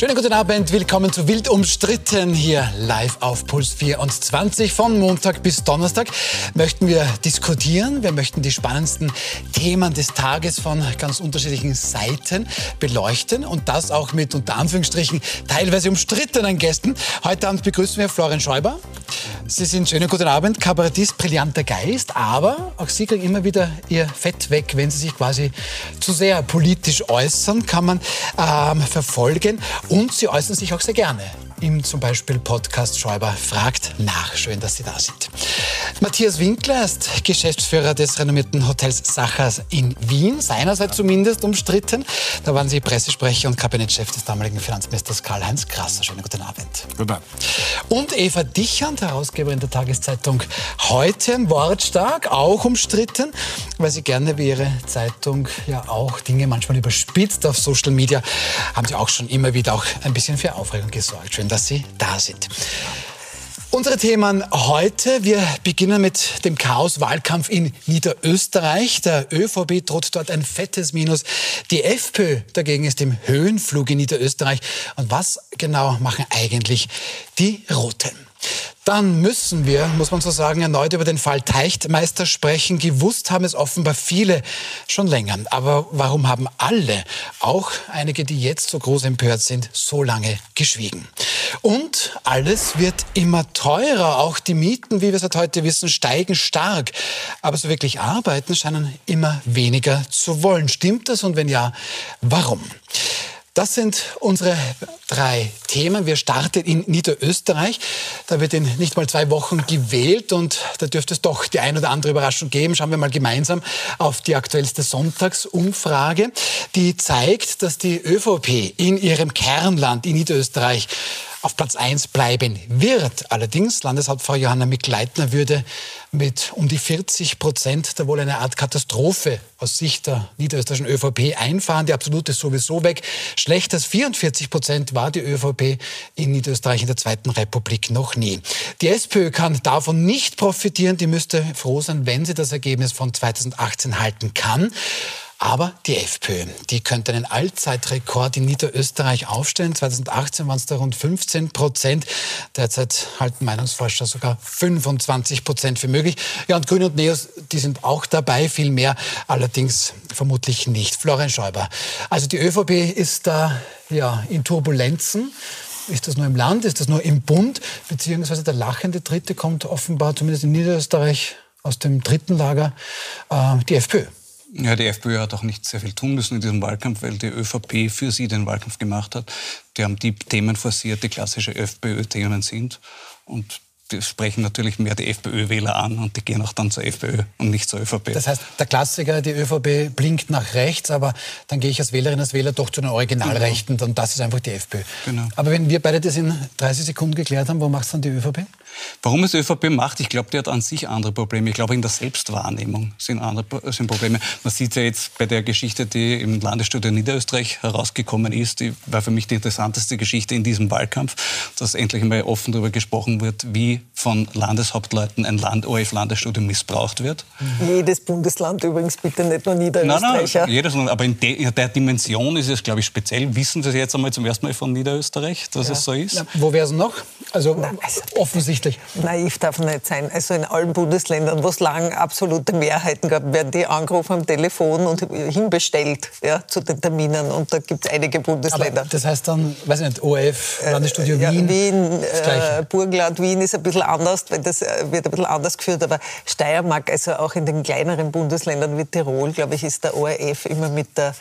Schönen guten Abend, willkommen zu Wild umstritten hier live auf Puls 24. Von Montag bis Donnerstag möchten wir diskutieren. Wir möchten die spannendsten Themen des Tages von ganz unterschiedlichen Seiten beleuchten und das auch mit unter Anführungsstrichen teilweise umstrittenen Gästen. Heute Abend begrüßen wir Florian Schäuber. Sie sind schönen guten Abend, Kabarettist, brillanter Geist, aber auch Sie kriegen immer wieder Ihr Fett weg, wenn Sie sich quasi zu sehr politisch äußern, kann man ähm, verfolgen. Und Sie äußern sich auch sehr gerne im zum Beispiel Podcast Schäuber fragt nach. Schön, dass Sie da sind. Matthias Winkler ist Geschäftsführer des renommierten Hotels Sachas in Wien, seinerseits zumindest umstritten. Da waren Sie Pressesprecher und Kabinettschef des damaligen Finanzministers Karl-Heinz Krasser. Schönen guten Abend. Guten Abend. Und Eva Dichand, Herausgeberin der Tageszeitung Heute, wortstark, auch umstritten, weil sie gerne wie ihre Zeitung ja auch Dinge manchmal überspitzt auf Social Media, haben sie auch schon immer wieder auch ein bisschen für Aufregung gesorgt. Schön, dass Sie da sind. Unsere Themen heute. Wir beginnen mit dem Chaos-Wahlkampf in Niederösterreich. Der ÖVP droht dort ein fettes Minus. Die FPÖ dagegen ist im Höhenflug in Niederösterreich. Und was genau machen eigentlich die Roten? Dann müssen wir, muss man so sagen, erneut über den Fall Teichtmeister sprechen. Gewusst haben es offenbar viele schon länger. Aber warum haben alle, auch einige, die jetzt so groß empört sind, so lange geschwiegen? Und alles wird immer teurer. Auch die Mieten, wie wir seit heute wissen, steigen stark. Aber so wirklich arbeiten scheinen immer weniger zu wollen. Stimmt das? Und wenn ja, warum? Das sind unsere drei Themen. Wir starten in Niederösterreich. Da wird in nicht mal zwei Wochen gewählt und da dürfte es doch die ein oder andere Überraschung geben. Schauen wir mal gemeinsam auf die aktuellste Sonntagsumfrage. Die zeigt, dass die ÖVP in ihrem Kernland in Niederösterreich auf Platz 1 bleiben wird. Allerdings, Landeshauptfrau Johanna Mikleitner würde mit um die 40 Prozent da wohl eine Art Katastrophe aus Sicht der niederösterreichischen ÖVP einfahren. Die absolute ist sowieso weg. Schlechter als 44 Prozent war die ÖVP in Niederösterreich in der Zweiten Republik noch nie. Die SPÖ kann davon nicht profitieren. Die müsste froh sein, wenn sie das Ergebnis von 2018 halten kann. Aber die FPÖ, die könnte einen Allzeitrekord in Niederösterreich aufstellen. 2018 waren es da rund 15 Prozent. Derzeit halten Meinungsforscher sogar 25 Prozent für möglich. Ja, und Grüne und Neos, die sind auch dabei, viel mehr allerdings vermutlich nicht. Florian Schäuber. Also die ÖVP ist da ja, in Turbulenzen. Ist das nur im Land, ist das nur im Bund? Beziehungsweise der lachende Dritte kommt offenbar, zumindest in Niederösterreich, aus dem dritten Lager, äh, die FPÖ. Ja, die FPÖ hat auch nicht sehr viel tun müssen in diesem Wahlkampf, weil die ÖVP für sie den Wahlkampf gemacht hat. Die haben die Themen forciert, die klassische FPÖ-Themen sind. Und die sprechen natürlich mehr die FPÖ-Wähler an und die gehen auch dann zur FPÖ und nicht zur ÖVP. Das heißt, der Klassiker, die ÖVP blinkt nach rechts, aber dann gehe ich als Wählerin, als Wähler doch zu den Originalrechten genau. und das ist einfach die FPÖ. Genau. Aber wenn wir beide das in 30 Sekunden geklärt haben, wo macht es dann die ÖVP? Warum es die ÖVP macht, ich glaube, die hat an sich andere Probleme. Ich glaube, in der Selbstwahrnehmung sind andere sind Probleme. Man sieht ja jetzt bei der Geschichte, die im Landesstudio Niederösterreich herausgekommen ist, die war für mich die interessanteste Geschichte in diesem Wahlkampf, dass endlich mal offen darüber gesprochen wird, wie von Landeshauptleuten ein Land ORF-Landesstudio missbraucht wird. Jedes Bundesland übrigens, bitte nicht nur Niederösterreich. Nein, nein, jedes Land. Aber in, de, in, der Dimension ist es, glaube ich, speziell. Wissen Sie jetzt einmal zum ersten Mal von Niederösterreich, dass ja. es so ist? Ja, wo wäre es noch? Also, Nein, also offensichtlich. Naiv darf nicht sein. Also in allen Bundesländern, wo es lang absolute Mehrheiten gab, werden die angerufen am Telefon und hinbestellt ja, zu den Terminen. Und da gibt es einige Bundesländer. Aber das heißt dann, weiß ich nicht, ORF, Landesstudio äh, ja, Wien? Wien, äh, Burgenland, Wien ist ein bisschen anders, weil das äh, wird ein bisschen anders geführt. Aber Steiermark, also auch in den kleineren Bundesländern wie Tirol, glaube ich, ist der ORF immer mit der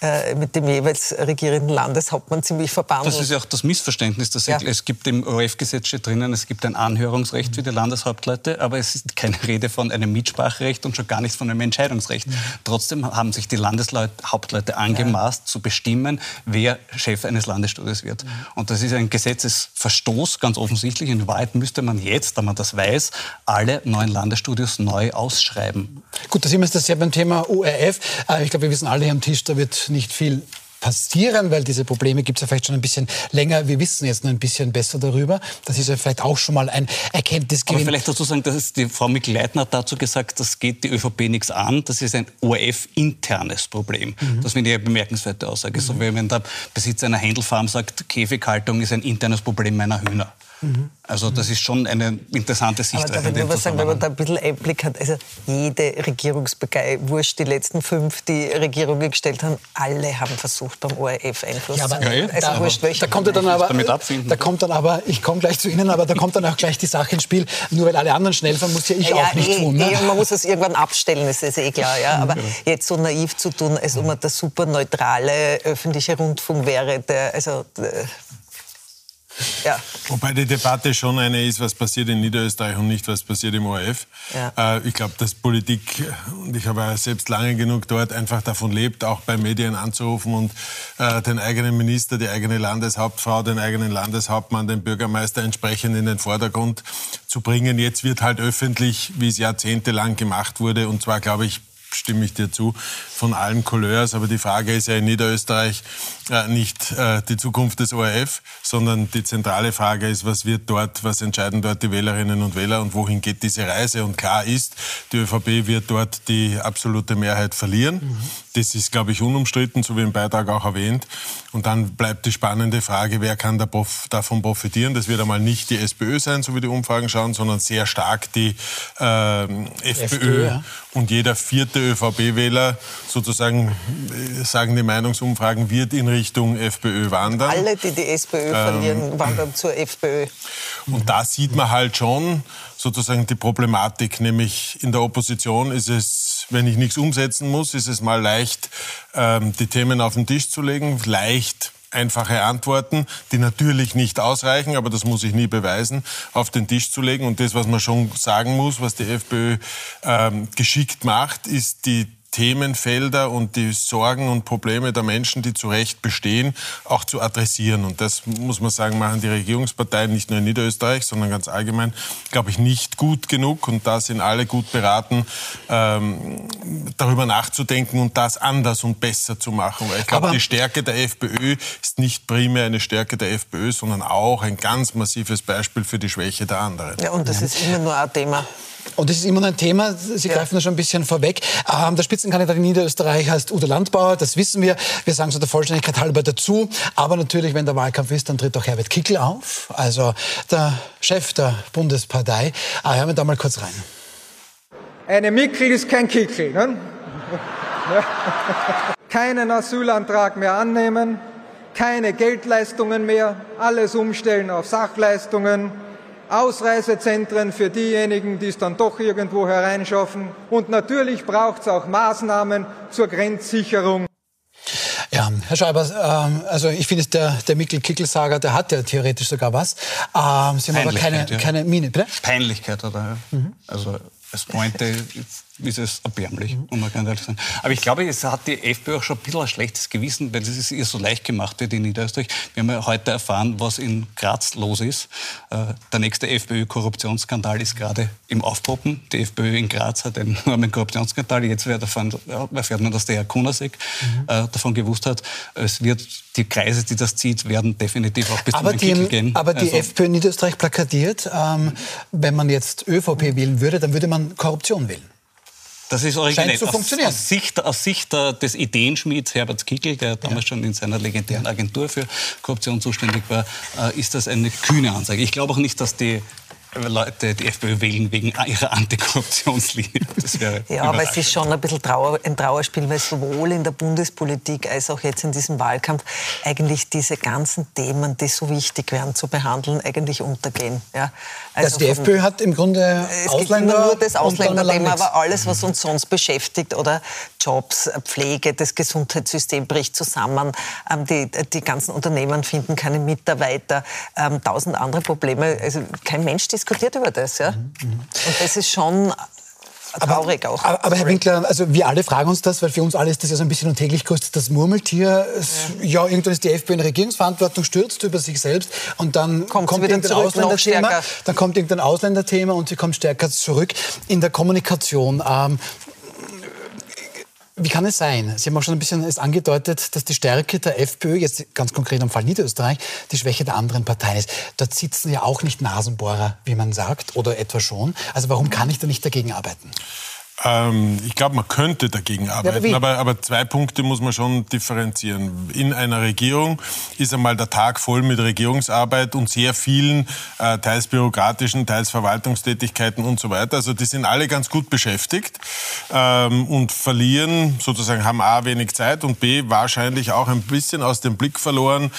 äh, mit dem jeweils regierenden Landeshauptmann ziemlich verbandelt. Das ist ja auch das Missverständnis. Dass ja. Es gibt im ORF-Gesetz drinnen, es gibt ein Anhörungsrecht für die Landeshauptleute, aber es ist keine Rede von einem Mitspracherecht und schon gar nicht von einem Entscheidungsrecht. Mhm. Trotzdem haben sich die Landeshauptleute angemaßt, ja. zu bestimmen, wer Chef eines Landesstudios wird. Mhm. Und das ist ein Gesetzesverstoß, ganz offensichtlich. In Wahrheit müsste man jetzt, da man das weiß, alle neuen Landesstudios neu ausschreiben. Gut, da sind wir jetzt ja beim Thema ORF. Äh, ich glaube, wir wissen alle hier am Tisch, da wird nicht viel passieren, weil diese Probleme gibt es ja vielleicht schon ein bisschen länger. Wir wissen jetzt nur ein bisschen besser darüber. Das ist ja vielleicht auch schon mal ein Erkenntnisgewinn. Aber vielleicht dazu sagen, dass die Frau Mikl-Leitner hat dazu gesagt, das geht die ÖVP nichts an. Das ist ein ORF-internes Problem. Mhm. Das finde ich eine bemerkenswerte Aussage. Mhm. So wie wenn der Besitzer einer Händelfarm sagt, Käfighaltung ist ein internes Problem meiner Hühner. Mhm. Also das ist schon eine interessante Sichtweise. Aber darf ich nur was sagen, wenn man da ein bisschen Einblick hat, also jede Regierungspartei, wurscht die letzten fünf, die Regierungen gestellt haben, alle haben versucht, beim ORF Einfluss ja, zu nehmen. Also da, wurscht, da kommt dann aber, damit abfinden. da kommt dann aber, ich komme gleich zu Ihnen, aber da kommt dann auch gleich die Sache ins Spiel. Nur weil alle anderen schnell fahren, muss ja ich ja, auch nicht eh, tun. Ne? Eh, man muss es irgendwann abstellen, das ist eh klar. Ja? Aber jetzt so naiv zu tun, als ob man der super neutrale öffentliche Rundfunk wäre, der, also ja. Wobei die Debatte schon eine ist, was passiert in Niederösterreich und nicht, was passiert im ORF. Ja. Äh, ich glaube, dass Politik, und ich habe ja selbst lange genug dort, einfach davon lebt, auch bei Medien anzurufen und äh, den eigenen Minister, die eigene Landeshauptfrau, den eigenen Landeshauptmann, den Bürgermeister entsprechend in den Vordergrund zu bringen. Jetzt wird halt öffentlich, wie es jahrzehntelang gemacht wurde, und zwar, glaube ich, stimme ich dir zu, von allen Couleurs. Aber die Frage ist ja in Niederösterreich äh, nicht äh, die Zukunft des ORF, sondern die zentrale Frage ist, was wird dort, was entscheiden dort die Wählerinnen und Wähler und wohin geht diese Reise? Und klar ist, die ÖVP wird dort die absolute Mehrheit verlieren. Mhm. Das ist, glaube ich, unumstritten, so wie im Beitrag auch erwähnt. Und dann bleibt die spannende Frage, wer kann davon profitieren? Das wird einmal nicht die SPÖ sein, so wie die Umfragen schauen, sondern sehr stark die äh, FPÖ. FPÖ ja. Und jeder vierte ÖVP-Wähler, sozusagen, äh, sagen die Meinungsumfragen, wird in Richtung FPÖ wandern. Alle, die die SPÖ ähm, verlieren, wandern zur FPÖ. Und da sieht man halt schon sozusagen die Problematik, nämlich in der Opposition ist es, wenn ich nichts umsetzen muss, ist es mal leicht, ähm, die Themen auf den Tisch zu legen, leicht einfache Antworten, die natürlich nicht ausreichen, aber das muss ich nie beweisen, auf den Tisch zu legen. Und das, was man schon sagen muss, was die FPÖ ähm, geschickt macht, ist die Themenfelder und die Sorgen und Probleme der Menschen, die zu Recht bestehen, auch zu adressieren. Und das muss man sagen, machen die Regierungsparteien nicht nur in Niederösterreich, sondern ganz allgemein, glaube ich, nicht gut genug. Und da sind alle gut beraten, ähm, darüber nachzudenken und das anders und besser zu machen. Weil ich glaube, die Stärke der FPÖ ist nicht primär eine Stärke der FPÖ, sondern auch ein ganz massives Beispiel für die Schwäche der anderen. Ja, und das ist immer nur ein Thema. Und das ist immer noch ein Thema, Sie greifen da schon ein bisschen vorweg. Ähm, der Spitzenkandidat in Niederösterreich heißt Udo Landbauer, das wissen wir. Wir sagen so der Vollständigkeit halber dazu. Aber natürlich, wenn der Wahlkampf ist, dann tritt auch Herbert Kickl auf, also der Chef der Bundespartei. Ah, hören wir da mal kurz rein. Eine Mitglied ist kein Kickl. Ne? Keinen Asylantrag mehr annehmen, keine Geldleistungen mehr, alles umstellen auf Sachleistungen Ausreisezentren für diejenigen, die es dann doch irgendwo hereinschaffen. Und natürlich braucht es auch Maßnahmen zur Grenzsicherung. Ja, Herr Schreiber, ähm, also ich finde, der, der Mikkel-Kickel-Sager, der hat ja theoretisch sogar was. Ähm, Sie haben aber keine, ja. keine Mine, bitte? Peinlichkeit, oder? Mhm. Also als Pointe ist es erbärmlich, mhm. um mal ganz ehrlich zu sein. Aber ich glaube, es hat die FPÖ auch schon ein bisschen ein schlechtes Gewissen, weil es ist ihr so leicht gemacht wird in Niederösterreich. Wir haben ja heute erfahren, was in Graz los ist. Äh, der nächste FPÖ-Korruptionsskandal ist gerade im Aufpoppen. Die FPÖ in Graz hat einen enormen Korruptionsskandal. Jetzt erfahren, erfährt man, dass der Herr Kunasek mhm. Äh, davon gewusst hat. Es wird, die Kreise, die das zieht, werden definitiv auch bis aber zum die, gehen. Aber die also, FPÖ in Niederösterreich plakatiert, ähm, wenn man jetzt ÖVP wählen würde, dann würde man Korruption wählen. Das ist originell. Scheint zu funktionieren. Aus, aus Sicht, aus Sicht des Ideenschmieds Herbert Kickel, der damals ja. schon in seiner legendären Agentur für Korruption zuständig war, äh, ist das eine kühne Ansage. Ich glaube auch nicht, dass die Leute die FPÖ wählen wegen ihrer Antikorruptionslinie. Das wäre ja, aber es ist schon ein bisschen Trauer, ein Trauerspiel, weil sowohl in der Bundespolitik als auch jetzt in diesem Wahlkampf eigentlich diese ganzen Themen, die so wichtig wären zu behandeln, eigentlich untergehen. Ja, also, also die von, FPÖ hat im Grunde es Ausländer gibt nur das Ausländerthema, aber alles, was uns sonst beschäftigt oder Jobs, Pflege, das Gesundheitssystem bricht zusammen, ähm, die, die ganzen Unternehmen finden keine Mitarbeiter, ähm, tausend andere Probleme. Also kein Mensch diskutiert über das. Ja? Mhm. Und das ist schon traurig aber, auch. Aber, aber, Herr Winkler, also wir alle fragen uns das, weil für uns alle ist das ja so ein bisschen ein täglich größtes das Murmeltier. Ja. ja, irgendwann ist die FPÖ in Regierungsverantwortung, stürzt über sich selbst und dann kommt, kommt irgendein Ausländerthema, dann kommt irgendein Ausländerthema und sie kommt stärker zurück in der Kommunikation. Ähm, Wie kann es sein? Sie haben auch schon ein bisschen angedeutet, dass die Stärke der FPÖ, jetzt ganz konkret im Fall Niederösterreich, die Schwäche der anderen Parteien ist. Dort sitzen ja auch nicht Nasenbohrer, wie man sagt, oder etwa schon. Also warum kann ich da nicht dagegen arbeiten? Ähm, ich glaube, man könnte dagegen arbeiten, ja, aber, aber, zwei Punkte muss man schon differenzieren. In einer Regierung ist einmal der Tag voll mit Regierungsarbeit und sehr vielen, äh, teils bürokratischen, teils Verwaltungstätigkeiten und so weiter. Also die sind alle ganz gut beschäftigt ähm, und verlieren, sozusagen haben A wenig Zeit und B wahrscheinlich auch ein bisschen aus dem Blick verloren,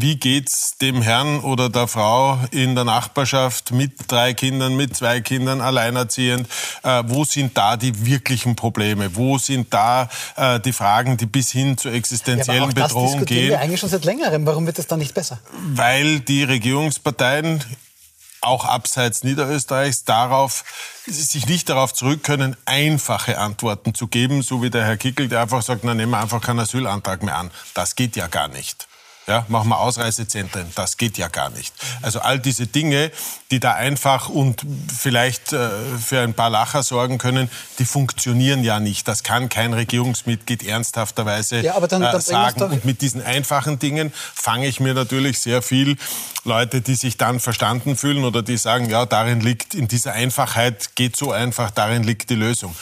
wie geht's dem Herrn oder der Frau in der Nachbarschaft mit drei Kindern, mit zwei Kindern, alleinerziehend? Äh, wo sind da die wirklichen Probleme? Wo sind da äh, die Fragen, die bis hin zur existenziellen ja, Bedrohung das gehen? wir eigentlich schon seit längerem. Warum wird das dann nicht besser? Weil die Regierungsparteien auch abseits Niederösterreichs darauf, sich nicht darauf zurück können, einfache Antworten zu geben, so wie der Herr Kickel, der einfach sagt, na, nehmen wir einfach keinen Asylantrag mehr an. Das geht ja gar nicht. Ja, machen wir Ausreisezentren. Das geht ja gar nicht. Also all diese Dinge, die da einfach und vielleicht äh, für ein paar Lacher sorgen können, die funktionieren ja nicht. Das kann kein Regierungsmitglied ernsthafterweise ja, dann, dann äh, sagen. Und mit diesen einfachen Dingen fange ich mir natürlich sehr viel Leute, die sich dann verstanden fühlen oder die sagen, ja, darin liegt, in dieser Einfachheit geht so einfach, darin liegt die Lösung.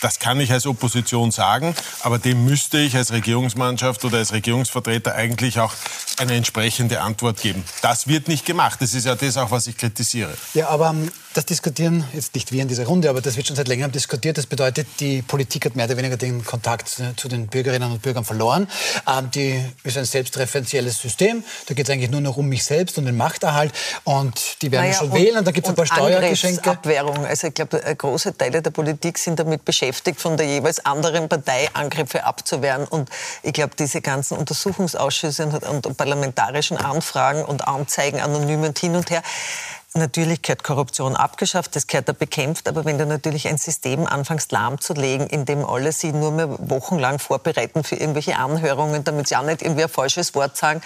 Das kann ich als Opposition sagen, aber dem müsste ich als Regierungsmannschaft oder als Regierungsvertreter eigentlich auch eine entsprechende Antwort geben. Das wird nicht gemacht. Das ist ja das auch, was ich kritisiere. Ja, aber ähm, das diskutieren, jetzt nicht wir in dieser Runde, aber das wird schon seit längerem diskutiert. Das bedeutet, die Politik hat mehr oder weniger den Kontakt zu den Bürgerinnen und Bürgern verloren. Ähm, die ist ein selbstreferenzielles System. Da geht es eigentlich nur noch um mich selbst und den Machterhalt. Und die werden naja, schon und, wählen und da gibt es ein paar Steuergeschenke. Abwehrung. Also ich glaube, große Teile der Politik sind damit beschäftigt, von der jeweils anderen Partei Angriffe abzuwehren. Und ich glaube, diese ganzen Untersuchungsausschüsse und, und parlamentarischen Anfragen und Anzeigen anonym und hin und her, Natürlich gehört Korruption abgeschafft, das gehört da bekämpft, aber wenn du natürlich ein System anfängst lahmzulegen, in dem alle sie nur mehr wochenlang vorbereiten für irgendwelche Anhörungen, damit sie auch nicht irgendwie ein falsches Wort sagen,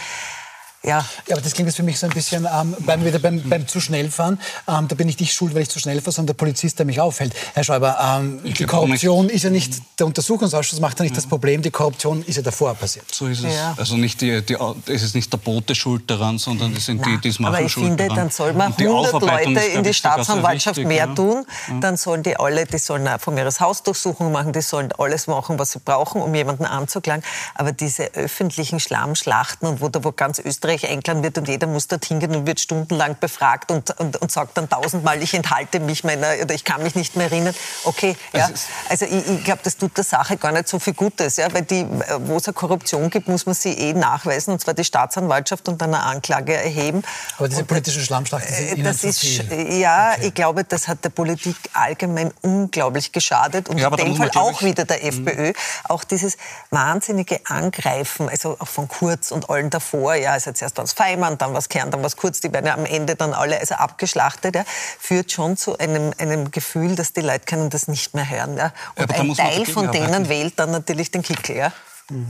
ja. ja, aber das klingt jetzt für mich so ein bisschen ähm, beim, wieder beim, beim zu schnell fahren. Ähm, da bin ich nicht schuld, weil ich zu schnell fahre, sondern der Polizist, der mich aufhält. Herr Schäuber, ähm, die Korruption ist ja nicht, der Untersuchungsausschuss macht ja nicht ja. das Problem, die Korruption ist ja davor passiert. So ist es. Ja. Also nicht die, die, es ist nicht der Bote schuld daran, sondern es sind Na, die, die es machen, Aber ich schuld finde, daran. dann soll man 100 Leute in die Staatsanwaltschaft mehr tun, dann sollen die alle, die sollen von mir aus Hausdurchsuchungen machen, die sollen alles machen, was sie brauchen, um jemanden anzuklagen. Aber diese öffentlichen Schlammschlachten und wo da wo ganz Österreich eingeladen wird und jeder muss dorthin gehen und wird stundenlang befragt und, und, und sagt dann tausendmal, ich enthalte mich meiner, oder ich kann mich nicht mehr erinnern. Okay, ja. Also ich, ich glaube, das tut der Sache gar nicht so viel Gutes, ja, weil die, wo es eine Korruption gibt, muss man sie eh nachweisen, und zwar die Staatsanwaltschaft und dann eine Anklage erheben. Aber diese politischen Schlammschlachten sind Ihnen das ist, Ja, okay. ich glaube, das hat der Politik allgemein unglaublich geschadet und ja, in dem Fall auch wieder der FPÖ. Mhm. Auch dieses wahnsinnige Angreifen, also auch von Kurz und allen davor, ja, also zuerst waren es Feimann, dann was Kern, dann was Kurz, die werden ja am Ende dann alle also abgeschlachtet, ja, führt schon zu einem, einem Gefühl, dass die Leute können das nicht mehr hören. Ja. Und ja, ein Teil von denen wählt dann natürlich den Kickel. Ja.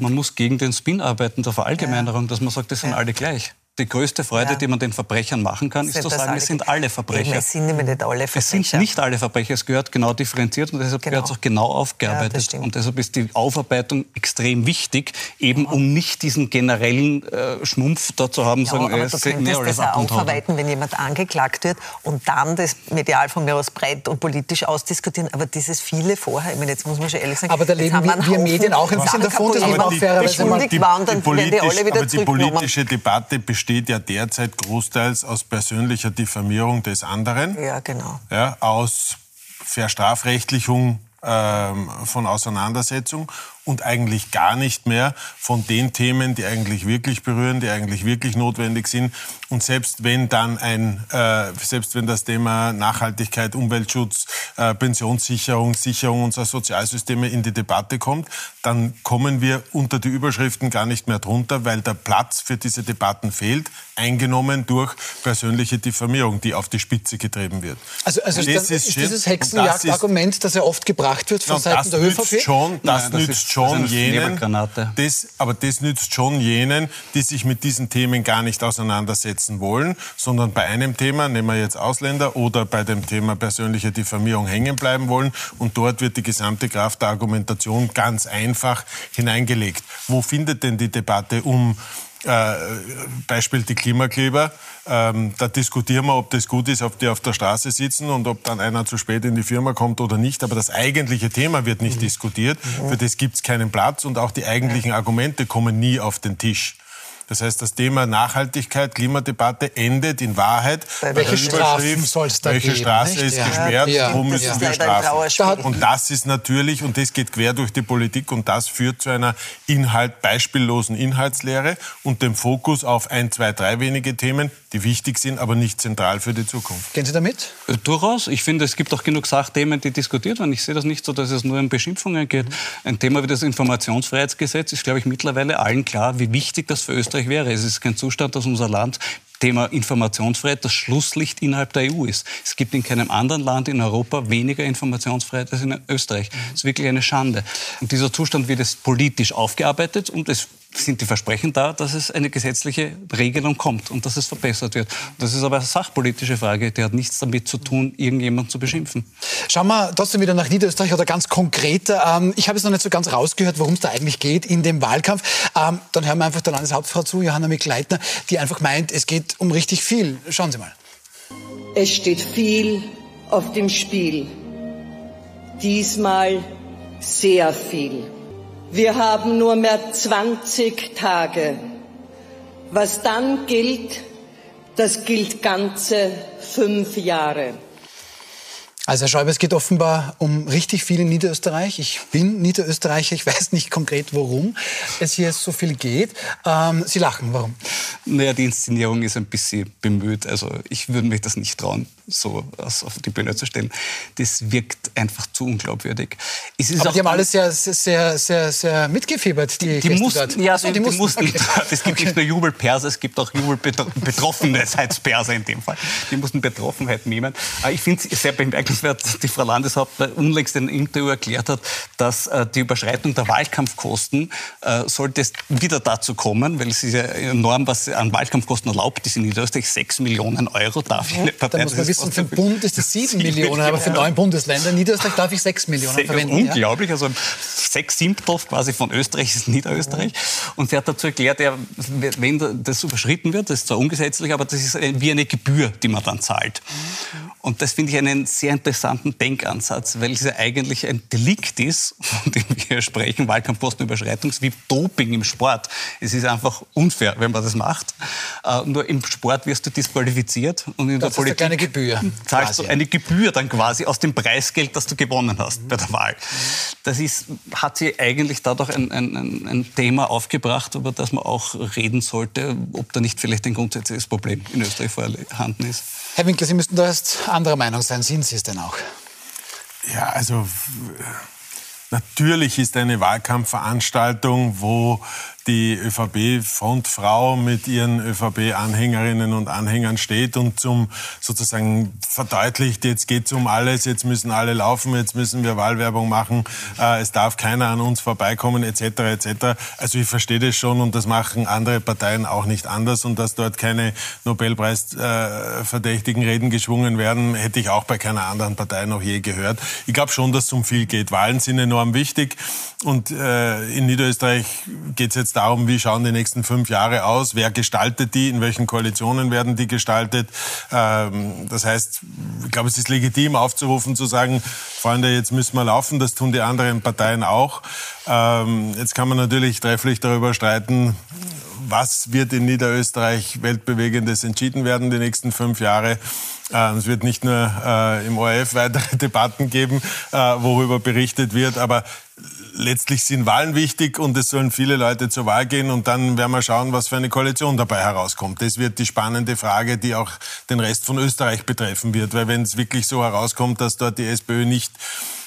Man muss gegen den Spin arbeiten der Verallgemeinerung, dass man sagt, das sind alle gleich die größte Freude, ja. die man den Verbrechern machen kann, ist zu sagen, es sind alle Verbrecher. Eben, es sind nämlich nicht alle Verbrecher. Es sind nicht alle Verbrecher, es gehört genau differenziert und deshalb genau. gehört es auch genau aufgearbeitet. Ja, und deshalb ist die Aufarbeitung extrem wichtig, eben um nicht diesen generellen äh, Schmumpf da zu haben, ja, sagen, aber es du könntest das auch aufarbeiten, wenn jemand angeklagt wird und dann das medial von mir aus breit und politisch ausdiskutieren. Aber dieses viele vorher, ich meine, jetzt muss man schon ehrlich sagen, aber da leben wir, wir Medien auch ein bisschen davon, dass man auch fairerweise mal die, waren, dann die, die, alle wieder aber die politische Debatte besteht ja derzeit großteils aus persönlicher Diffamierung des anderen. Ja, genau. Ja, aus Verstrafrechtlichung ähm, von Auseinandersetzung und eigentlich gar nicht mehr von den Themen, die eigentlich wirklich berühren, die eigentlich wirklich notwendig sind. Und selbst wenn dann ein, äh, selbst wenn das Thema Nachhaltigkeit, Umweltschutz, äh, Pensionssicherung, Sicherung unserer Sozialsysteme in die Debatte kommt, dann kommen wir unter die Überschriften gar nicht mehr drunter, weil der Platz für diese Debatten fehlt, eingenommen durch persönliche Diffamierung, die auf die Spitze getrieben wird. Also, also ist, ist, dieses Hexenjagdargument, das ja oft gebracht wird von Seiten der ÖVP? Schon, das Nein, nützt schon jenen, das, aber das nützt schon jenen, die sich mit diesen Themen gar nicht auseinandersetzen wollen, sondern bei einem Thema, nehmen wir jetzt Ausländer, oder bei dem Thema persönliche Diffamierung hängen bleiben wollen. Und dort wird die gesamte Kraft der Argumentation ganz einfach hineingelegt. Wo findet denn die Debatte um äh, Beispiel die Klimakleber. Ähm, da diskutieren wir, ob das gut ist, ob die auf der Straße sitzen und ob dann einer zu spät in die Firma kommt oder nicht. Aber das eigentliche Thema wird nicht mhm. diskutiert. Mhm. Für das gibt es keinen Platz und auch die eigentlichen Argumente kommen nie auf den Tisch. Das heißt, das Thema Nachhaltigkeit, Klimadebatte endet in Wahrheit bei welche Strafen soll es da Welche geben, Straße nicht? ist ja. gesperrt, ja. wo müssen ja. wir strafen? Und das ist natürlich, und das geht quer durch die Politik, und das führt zu einer Inhalt, beispiellosen Inhaltslehre und dem Fokus auf ein, zwei, drei wenige Themen, die wichtig sind, aber nicht zentral für die Zukunft. Gehen Sie damit? Äh, durchaus. Ich finde, es gibt auch genug Sachthemen, die diskutiert werden. Ich sehe das nicht so, dass es nur um Beschimpfungen geht. Ein Thema wie das Informationsfreiheitsgesetz ist, glaube ich, mittlerweile allen klar, wie wichtig das für Österreich wäre. Es ist kein Zustand, dass unser Land Thema Informationsfreiheit das Schlusslicht innerhalb der EU ist. Es gibt in keinem anderen Land in Europa weniger Informationsfreiheit als in Österreich. Das ist wirklich eine Schande. Und dieser Zustand wird jetzt politisch aufgearbeitet und es sind die Versprechen da, dass es eine gesetzliche Regelung kommt und dass es verbessert wird. Das ist aber eine sachpolitische Frage, die hat nichts damit zu tun, irgendjemanden zu beschimpfen. Schauen wir trotzdem wieder nach Niederösterreich oder ganz konkreter. Ähm, ich habe es noch nicht so ganz rausgehört, worum es da eigentlich geht in dem Wahlkampf. Ähm, dann hören wir einfach der Landeshauptfrau zu, Johanna Mikleitner, die einfach meint, es geht um richtig viel. Schauen Sie mal. Es steht viel auf dem Spiel. Diesmal sehr viel. Wir haben nur mehr 20 Tage. Was dann gilt, das gilt ganze fünf Jahre. Also Herr Schäuble, es geht offenbar um richtig viel in Niederösterreich. Ich bin Niederösterreicher, ich weiß nicht konkret, worum es hier so viel geht. Ähm, Sie lachen, warum? Naja, die Inszenierung ist ein bisschen bemüht. Also ich würde mich das nicht trauen, so auf die Bühne zu stellen. Das wirkt einfach zu unglaubwürdig. Aber die haben alle sehr, sehr, sehr, sehr mitgefiebert, die, die mussten, dort. Ja, also, die, die mussten. Okay. Es gibt okay. nicht nur Jubelperser, es gibt auch Jubelbetroffenheitsperser in dem Fall. Die mussten Betroffenheit nehmen. Ich finde es sehr bemerkenswert, bemerkenswert, die Frau Landeshauptmann unlängst in einem Interview erklärt hat, dass äh, die Überschreitung der Wahlkampfkosten äh, sollte es wieder dazu kommen, weil es ist ja enorm, was an Wahlkampfkosten erlaubt ist in Niederösterreich, 6 Millionen Euro darf ja, eine Partei. Da muss man wissen, für den Bund ist es 7 Millionen, aber für neun Bundesländer, in Niederösterreich darf ich 6 Millionen Se verwenden. Unglaublich, ja. also sechs Siebtel quasi von Österreich ist Niederösterreich. Und sie hat dazu erklärt, ja, wenn das überschritten wird, das ist zwar ungesetzlich, aber das ist wie eine Gebühr, die man dann zahlt. Und das finde ich einen sehr interessanten Denkansatz, weil es ja eigentlich ein Delikt ist, von dem wir sprechen, Wahlkampfkostenüberschreitung, wie Doping im Sport. Es ist einfach unfair, wenn man das macht. Uh, nur im Sport wirst du disqualifiziert und in das der Politik eine Gebühr, zahlst quasi. du eine Gebühr dann quasi aus dem Preisgeld, das du gewonnen hast mhm. bei der Wahl. Das ist, hat sie eigentlich dadurch ein, ein, ein Thema aufgebracht, über das man auch reden sollte, ob da nicht vielleicht ein grundsätzliches Problem in Österreich vorhanden ist. Herr Winkler, Sie müssten da erst anderer Meinung sein. Sind Sie es denn auch? Ja, also natürlich ist eine Wahlkampfveranstaltung, wo die ÖVP-Frontfrau mit ihren ÖVP-Anhängerinnen und Anhängern steht und zum sozusagen verdeutlicht, jetzt geht es um alles, jetzt müssen alle laufen, jetzt müssen wir Wahlwerbung machen, äh, es darf keiner an uns vorbeikommen, etc. etc. Also ich verstehe das schon und das machen andere Parteien auch nicht anders und dass dort keine Nobelpreisverdächtigen äh, Reden geschwungen werden, hätte ich auch bei keiner anderen Partei noch je gehört. Ich glaube schon, dass es um viel geht. Wahlen sind enorm wichtig und äh, in Niederösterreich geht es jetzt jetzt darum, wie schauen die nächsten fünf Jahre aus, wer gestaltet die, in welchen Koalitionen werden die gestaltet. Ähm, das heißt, ich glaube, es ist legitim aufzurufen, zu sagen, Freunde, jetzt müssen wir laufen, das tun die anderen Parteien auch. Ähm, jetzt kann man natürlich trefflich darüber streiten, was wird in Niederösterreich weltbewegendes entschieden werden die nächsten fünf Jahre. Äh, es wird nicht nur äh, im ORF weitere Debatten geben, äh, worüber berichtet wird, aber letztlich sind Wahlen wichtig und es sollen viele Leute zur Wahl gehen und dann werden wir schauen, was für eine Koalition dabei herauskommt. Das wird die spannende Frage, die auch den Rest von Österreich betreffen wird, weil wenn es wirklich so herauskommt, dass dort die SPÖ nicht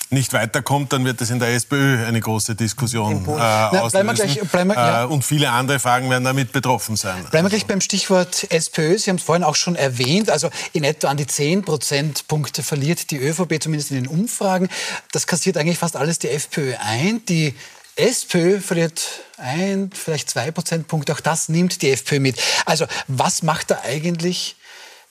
nicht weiterkommt, dann wird es in der SPÖ eine große Diskussion äh, Na, auslösen. Gleich, wir, ja. äh, und viele andere Fragen werden damit betroffen sein. Bleiben wir gleich beim Stichwort SPÖ. Sie haben es vorhin auch schon erwähnt. Also in etwa an die 10 Prozentpunkte verliert die ÖVP, zumindest in den Umfragen. Das kassiert eigentlich fast alles die FPÖ ein. Die SPÖ verliert ein, vielleicht zwei Prozentpunkte. Auch das nimmt die FPÖ mit. Also was macht da eigentlich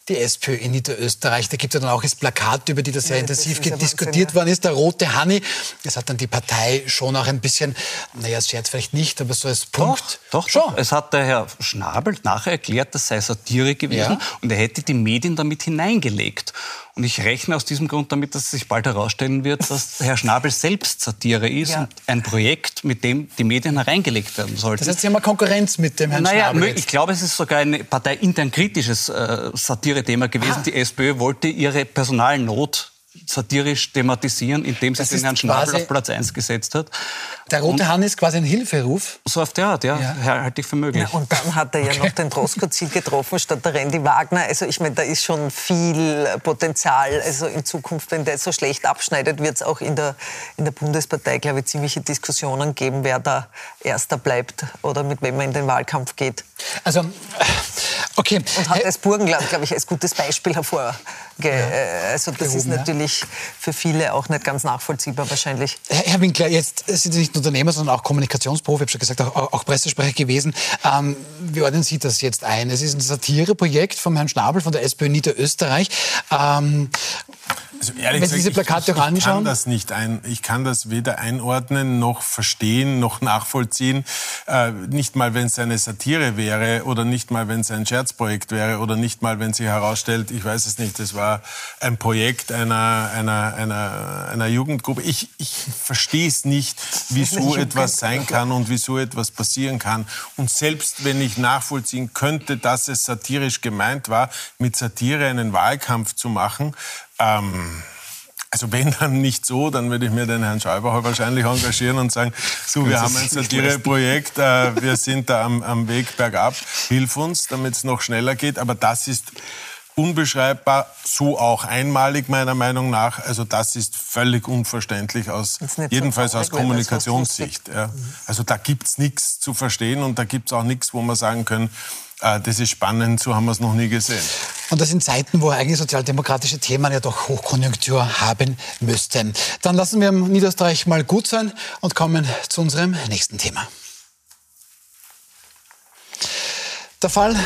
die SPÖ in Niederösterreich. Da gibt es ja dann auch das Plakat, über die das sehr ja, intensiv das diskutiert worden ist, der rote Hanni. Das hat dann die Partei schon auch ein bisschen, naja, Scherz vielleicht nicht, aber so als Punkt. Doch, doch, schon. Es hat der Herr Schnabel nachher erklärt, das sei Satire gewesen ja. und er hätte die Medien damit hineingelegt. Und ich rechne aus diesem Grund damit, dass sich bald herausstellen wird, dass Herr Schnabel selbst Satire ist ja. und ein Projekt, mit dem die Medien hereingelegt werden sollten. Das heißt, Sie haben eine Konkurrenz mit dem Herrn naja, Schnabel. Jetzt. Ich glaube, es ist sogar ein parteiintern kritisches äh, Satire-Thema gewesen. Ah. Die SPÖ wollte ihre Personalnot satirisch thematisieren, indem sie den Herrn Schnabel auf Platz 1 gesetzt hat. Der rote Hahn ist quasi ein Hilferuf. So auf der Art, ja, ja. halte ich für möglich. Ja, und dann hat er ja okay. noch den Droskozil getroffen statt der Randy Wagner. Also ich meine, da ist schon viel Potenzial. Also in Zukunft, wenn der so schlecht abschneidet, wird es auch in der, in der Bundespartei, glaube ich, ziemliche Diskussionen geben, wer da Erster bleibt oder mit wem man in den Wahlkampf geht. Also, okay. Und hat das Burgenland, glaube ich, als gutes Beispiel hervor. Ja. Also das Gehoben, ist natürlich für viele auch nicht ganz nachvollziehbar wahrscheinlich. Herr Winkler, jetzt sind Sie nicht nicht Unternehmer, sondern auch Kommunikationsprofi, ich habe schon gesagt, auch, auch Pressesprecher gewesen. Ähm, wie ordnen Sie das jetzt ein? Es ist ein Satireprojekt vom Herrn Schnabel von der SPÖ Niederösterreich. Ähm, also ehrlich Wenn Sie diese Plakate ich, ich, anschauen? Ich kann das nicht ein, ich kann das weder einordnen noch verstehen noch nachvollziehen. Äh, nicht mal, wenn es eine Satire wäre oder nicht mal, wenn es ein Scherzprojekt wäre oder nicht mal, wenn sich herausstellt, ich weiß es nicht, es war ein Projekt einer, einer, einer, einer Jugendgruppe. Ich, ich verstehe es nicht, wie so etwas sein kann und wie so etwas passieren kann. Und selbst wenn ich nachvollziehen könnte, dass es satirisch gemeint war, mit Satire einen Wahlkampf zu machen, ähm, also wenn dann nicht so, dann würde ich mir den Herrn Schäuber wahrscheinlich engagieren und sagen, so, wir haben ein Satireprojekt, äh, wir sind da am, am Weg bergab, hilf uns, damit es noch schneller geht. Aber das ist unbeschreibbar, so auch einmalig meiner Meinung nach. Also das ist völlig unverständlich aus, jedenfalls so aus Kommunikationssicht. Ja. Also da gibt's nichts zu verstehen und da gibt's auch nichts, wo man sagen können, das ist spannend, so haben wir es noch nie gesehen. Und das in Zeiten, wo eigentlich sozialdemokratische Themen ja doch Hochkonjunktur haben müssten. Dann lassen wir im Niederösterreich mal gut sein und kommen zu unserem nächsten Thema. Der Fall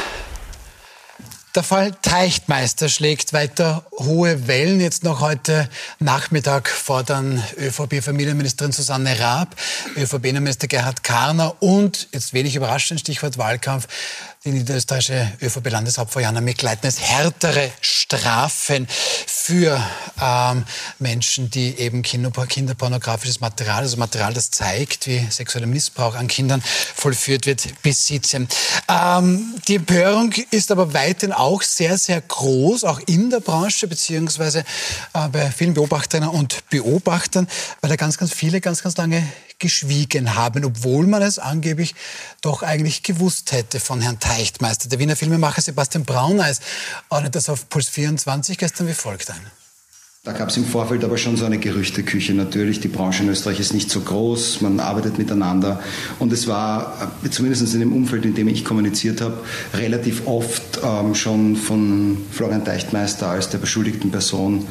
der Fall Teichtmeister schlägt weiter hohe Wellen. Jetzt noch heute Nachmittag fordern ÖVP-Familienministerin Susanne Raab, ÖVP-Innenminister Gerhard Karner und, jetzt wenig überraschend, Stichwort Wahlkampf, die niederösterreichische ÖVP-Landeshauptfrau Jana Mikleitner härtere Strafen für ähm, Menschen, die eben kinderpornografisches Material, also Material, das zeigt, wie sexueller Missbrauch an Kindern vollführt wird, besitzen. Ähm, die Empörung ist aber weiterhin auch sehr, sehr groß, auch in der Branche, beziehungsweise äh, bei vielen Beobachterinnen und Beobachtern, weil da ganz, ganz viele ganz, ganz lange geschwiegen haben, obwohl man es angeblich doch eigentlich gewusst hätte von Herrn Teichtmeister. Der Wiener Filmemacher Sebastian Brauneis ordnet das auf Puls 24 gestern wie folgt ein. Da gab es im Vorfeld aber schon so eine Gerüchteküche. Natürlich, die Branche in Österreich ist nicht so groß, man arbeitet miteinander. Und es war, äh, zumindest in dem Umfeld, in dem ich kommuniziert habe, relativ oft ähm, schon von Florian Teichtmeister als der beschuldigten Person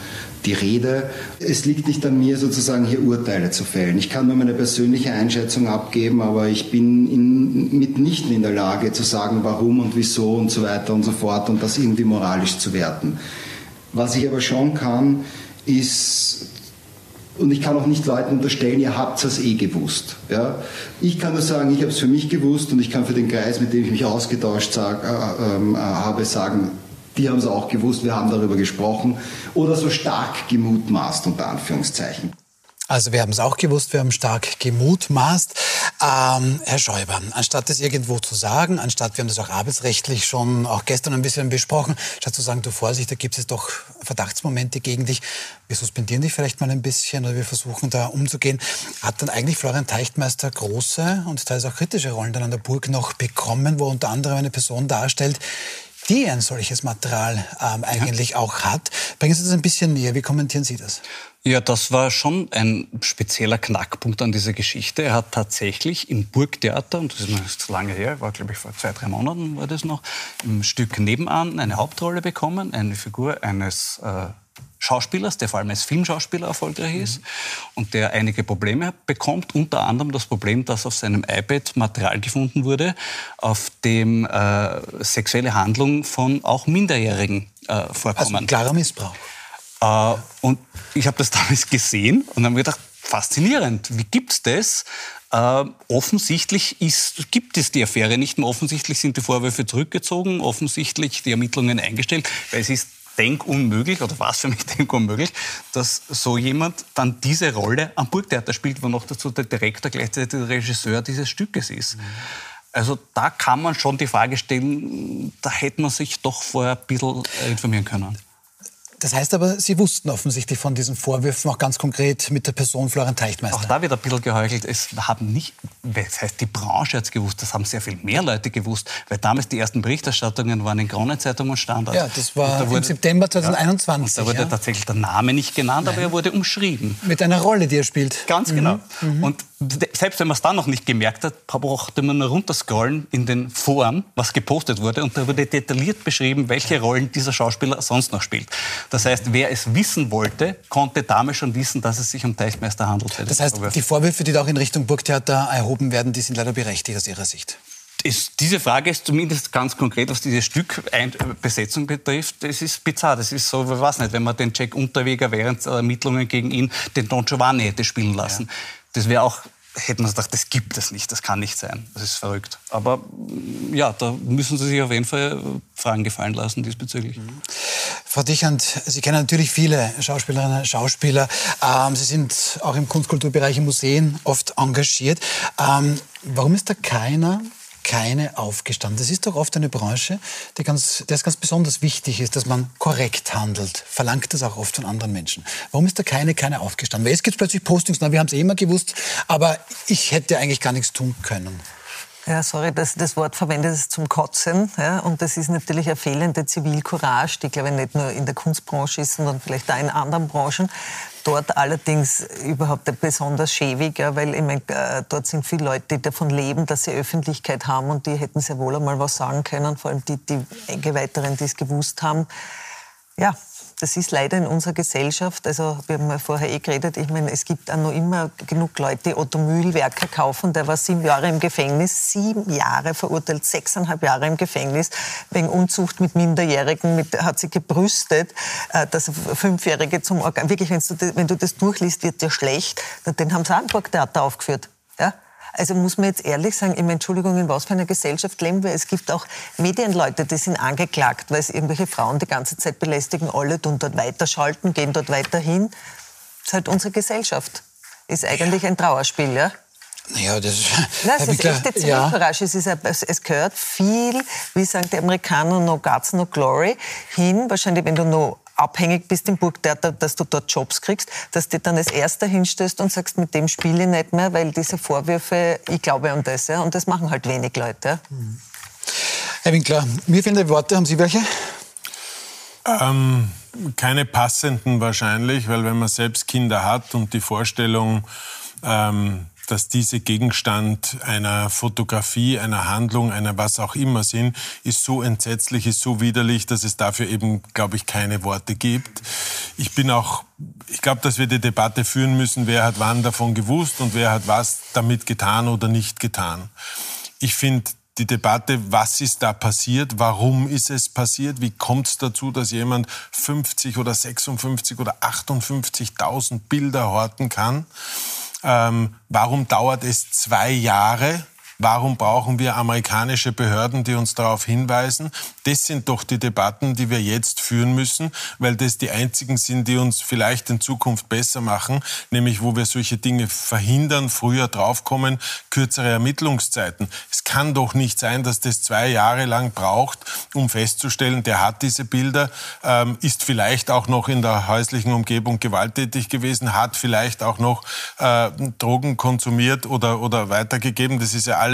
die Rede. Es liegt nicht an mir, sozusagen hier Urteile zu fällen. Ich kann nur meine persönliche Einschätzung abgeben, aber ich bin in, mitnichten in der Lage zu sagen, warum und wieso und so weiter und so fort und das irgendwie moralisch zu werten. Was ich aber schon kann, ist und ich kann auch nicht Leuten unterstellen, ihr habt es eh gewusst. Ja? Ich kann nur sagen, ich habe es für mich gewusst und ich kann für den Kreis, mit dem ich mich ausgetauscht sag, äh, äh, äh, habe, sagen, die haben es auch gewusst, wir haben darüber gesprochen oder so stark gemutmaßt, unter Anführungszeichen. Also wir haben es auch gewusst, wir haben stark gemutmaßt. Ähm, Herr Schäuber, anstatt das irgendwo zu sagen, anstatt, wir haben das auch arbeitsrechtlich schon auch gestern ein bisschen besprochen, statt zu sagen, du Vorsicht, da gibt es doch Verdachtsmomente gegen dich, wir suspendieren dich vielleicht mal ein bisschen oder wir versuchen da umzugehen, hat dann eigentlich Florian Teichtmeister große und teilweise auch kritische Rollen dann an der Burg noch bekommen, wo unter anderem eine Person darstellt, die ein solches Material ähm, eigentlich ja. auch hat. Bringen Sie das ein bisschen näher. Wie kommentieren Sie das? Ja, das war schon ein spezieller Knackpunkt an dieser Geschichte. Er hat tatsächlich im Burgtheater, und das ist noch nicht lange her, war glaube ich vor zwei, drei Monaten war das noch, im Stück nebenan eine Hauptrolle bekommen, eine Figur eines äh, Schauspielers, der vor allem als Filmschauspieler erfolgreich ist mhm. und der einige Probleme bekommt. Unter anderem das Problem, dass auf seinem iPad Material gefunden wurde, auf dem äh, sexuelle Handlungen von auch Minderjährigen äh, vorkommen. Also klarer Missbrauch. Äh, und ich habe das damals gesehen und habe mir gedacht, faszinierend. Wie gibt's das? Äh, offensichtlich ist, gibt es die Affäre nicht mehr. Offensichtlich sind die Vorwürfe zurückgezogen. Offensichtlich die Ermittlungen eingestellt, weil es ist denkunmöglich, oder was für mich denkunmöglich, dass so jemand dann diese Rolle am Burgtheater spielt, wo noch dazu der Direktor gleichzeitig der Regisseur dieses Stückes ist. Mhm. Also da kann man schon die Frage stellen, da hätte man sich doch vorher ein bisschen informieren können. Das heißt aber, Sie wussten offensichtlich von diesen Vorwürfen auch ganz konkret mit der Person Florian Teichtmeister. Auch da wird ein bisschen geheuchelt. Es haben nicht, das heißt, die Branche hat es gewusst, das haben sehr viel mehr Leute gewusst, weil damals die ersten Berichterstattungen waren in Kronenzeitung und Standard. Ja, das war da wurde, im September 2021. Ja, da wurde ja. tatsächlich der Name nicht genannt, Nein. aber er wurde umschrieben. Mit einer Rolle, die er spielt. Ganz genau. Mhm. Und selbst wenn man es dann noch nicht gemerkt hat, brauchte man nur runterscrollen in den Foren, was gepostet wurde, und da wurde detailliert beschrieben, welche Rollen dieser Schauspieler sonst noch spielt. Das heißt, wer es wissen wollte, konnte damals schon wissen, dass es sich um Teichmeister handelt. Das heißt, die Vorwürfe, die da auch in Richtung Burgtheater erhoben werden, die sind leider berechtigt aus Ihrer Sicht. Ist, diese Frage ist zumindest ganz konkret, was diese Stückbesetzung betrifft. Es ist bizarr. Das ist so, ich weiß nicht, wenn man den Jack Unterweger während Ermittlungen gegen ihn den Don Giovanni hätte spielen lassen. Ja. Das wäre auch hätte man gedacht, das gibt es nicht, das kann nicht sein, das ist verrückt. Aber ja, da müssen Sie sich auf jeden Fall Fragen gefallen lassen diesbezüglich. Mhm. Frau Dichand, Sie kennen natürlich viele Schauspielerinnen und Schauspieler. Ähm, Sie sind auch im Kunstkulturbereich, in Museen oft engagiert. Ähm, warum ist da keiner keine aufgestanden. Das ist doch oft eine Branche, die ganz, der es ganz besonders wichtig ist, dass man korrekt handelt. Verlangt das auch oft von anderen Menschen. Warum ist da keine, keine aufgestanden? Weil jetzt gibt es plötzlich Postings, na, wir haben es eh immer gewusst, aber ich hätte eigentlich gar nichts tun können. Ja, sorry, dass das Wort verwendet ist zum Kotzen. Ja, und das ist natürlich eine fehlende Zivilcourage, die, glaube ich, nicht nur in der Kunstbranche ist, sondern vielleicht auch in anderen Branchen. Dort allerdings überhaupt besonders schäbig, ja, weil ich mein, äh, dort sind viele Leute, die davon leben, dass sie Öffentlichkeit haben und die hätten sehr wohl einmal was sagen können, vor allem die, die Eingeweihteren, die es gewusst haben. Ja, das ist leider in unserer Gesellschaft, also wir haben ja vorher eh geredet, ich meine, es gibt auch noch immer genug Leute, die Otto Mühlwerker kaufen, der war sieben Jahre im Gefängnis, sieben Jahre verurteilt, sechseinhalb Jahre im Gefängnis, wegen Unzucht mit Minderjährigen, mit, hat sich gebrüstet, äh, dass Fünfjährige zum Organ, wirklich, wenn du, wenn du das durchliest, wird dir schlecht, den haben sie auch im Burgtheater aufgeführt. Ja? Also muss man jetzt ehrlich sagen, ich Entschuldigung, in was für einer Gesellschaft leben wir? Es gibt auch Medienleute, die sind angeklagt, weil sie irgendwelche Frauen die ganze Zeit belästigen, alle tun dort weiterschalten, gehen dort weiter hin. Das ist halt unsere Gesellschaft. Ist eigentlich ein Trauerspiel, ja? Naja, das Nein, es ist echte Zivilcourage. Ja. Es, es gehört viel, wie sagen die Amerikaner, no guts, no glory, hin. Wahrscheinlich, wenn du noch abhängig bist im Burgtheater, dass du dort Jobs kriegst, dass du dann als Erster hinstößt und sagst, mit dem spiele ich nicht mehr, weil diese Vorwürfe, ich glaube an das. Ja, und das machen halt wenig Leute. Mhm. Herr Winkler, mir fehlen die Worte. Haben Sie welche? Ähm, keine passenden wahrscheinlich, weil wenn man selbst Kinder hat und die Vorstellung, ähm, dass diese Gegenstand einer Fotografie, einer Handlung, einer was auch immer sind, ist so entsetzlich, ist so widerlich, dass es dafür eben, glaube ich, keine Worte gibt. Ich bin auch, ich glaube, dass wir die Debatte führen müssen, wer hat wann davon gewusst und wer hat was damit getan oder nicht getan. Ich finde, die Debatte, was ist da passiert, warum ist es passiert, wie kommt es dazu, dass jemand 50 oder 56 oder 58.000 Bilder horten kann ähm, warum dauert es zwei Jahre? Warum brauchen wir amerikanische Behörden, die uns darauf hinweisen? Das sind doch die Debatten, die wir jetzt führen müssen, weil das die einzigen sind, die uns vielleicht in Zukunft besser machen, nämlich wo wir solche Dinge verhindern, früher draufkommen, kürzere Ermittlungszeiten. Es kann doch nicht sein, dass das zwei Jahre lang braucht, um festzustellen, der hat diese Bilder, ähm, ist vielleicht auch noch in der häuslichen Umgebung gewalttätig gewesen, hat vielleicht auch noch äh, Drogen konsumiert oder, oder weitergegeben. Das ist ja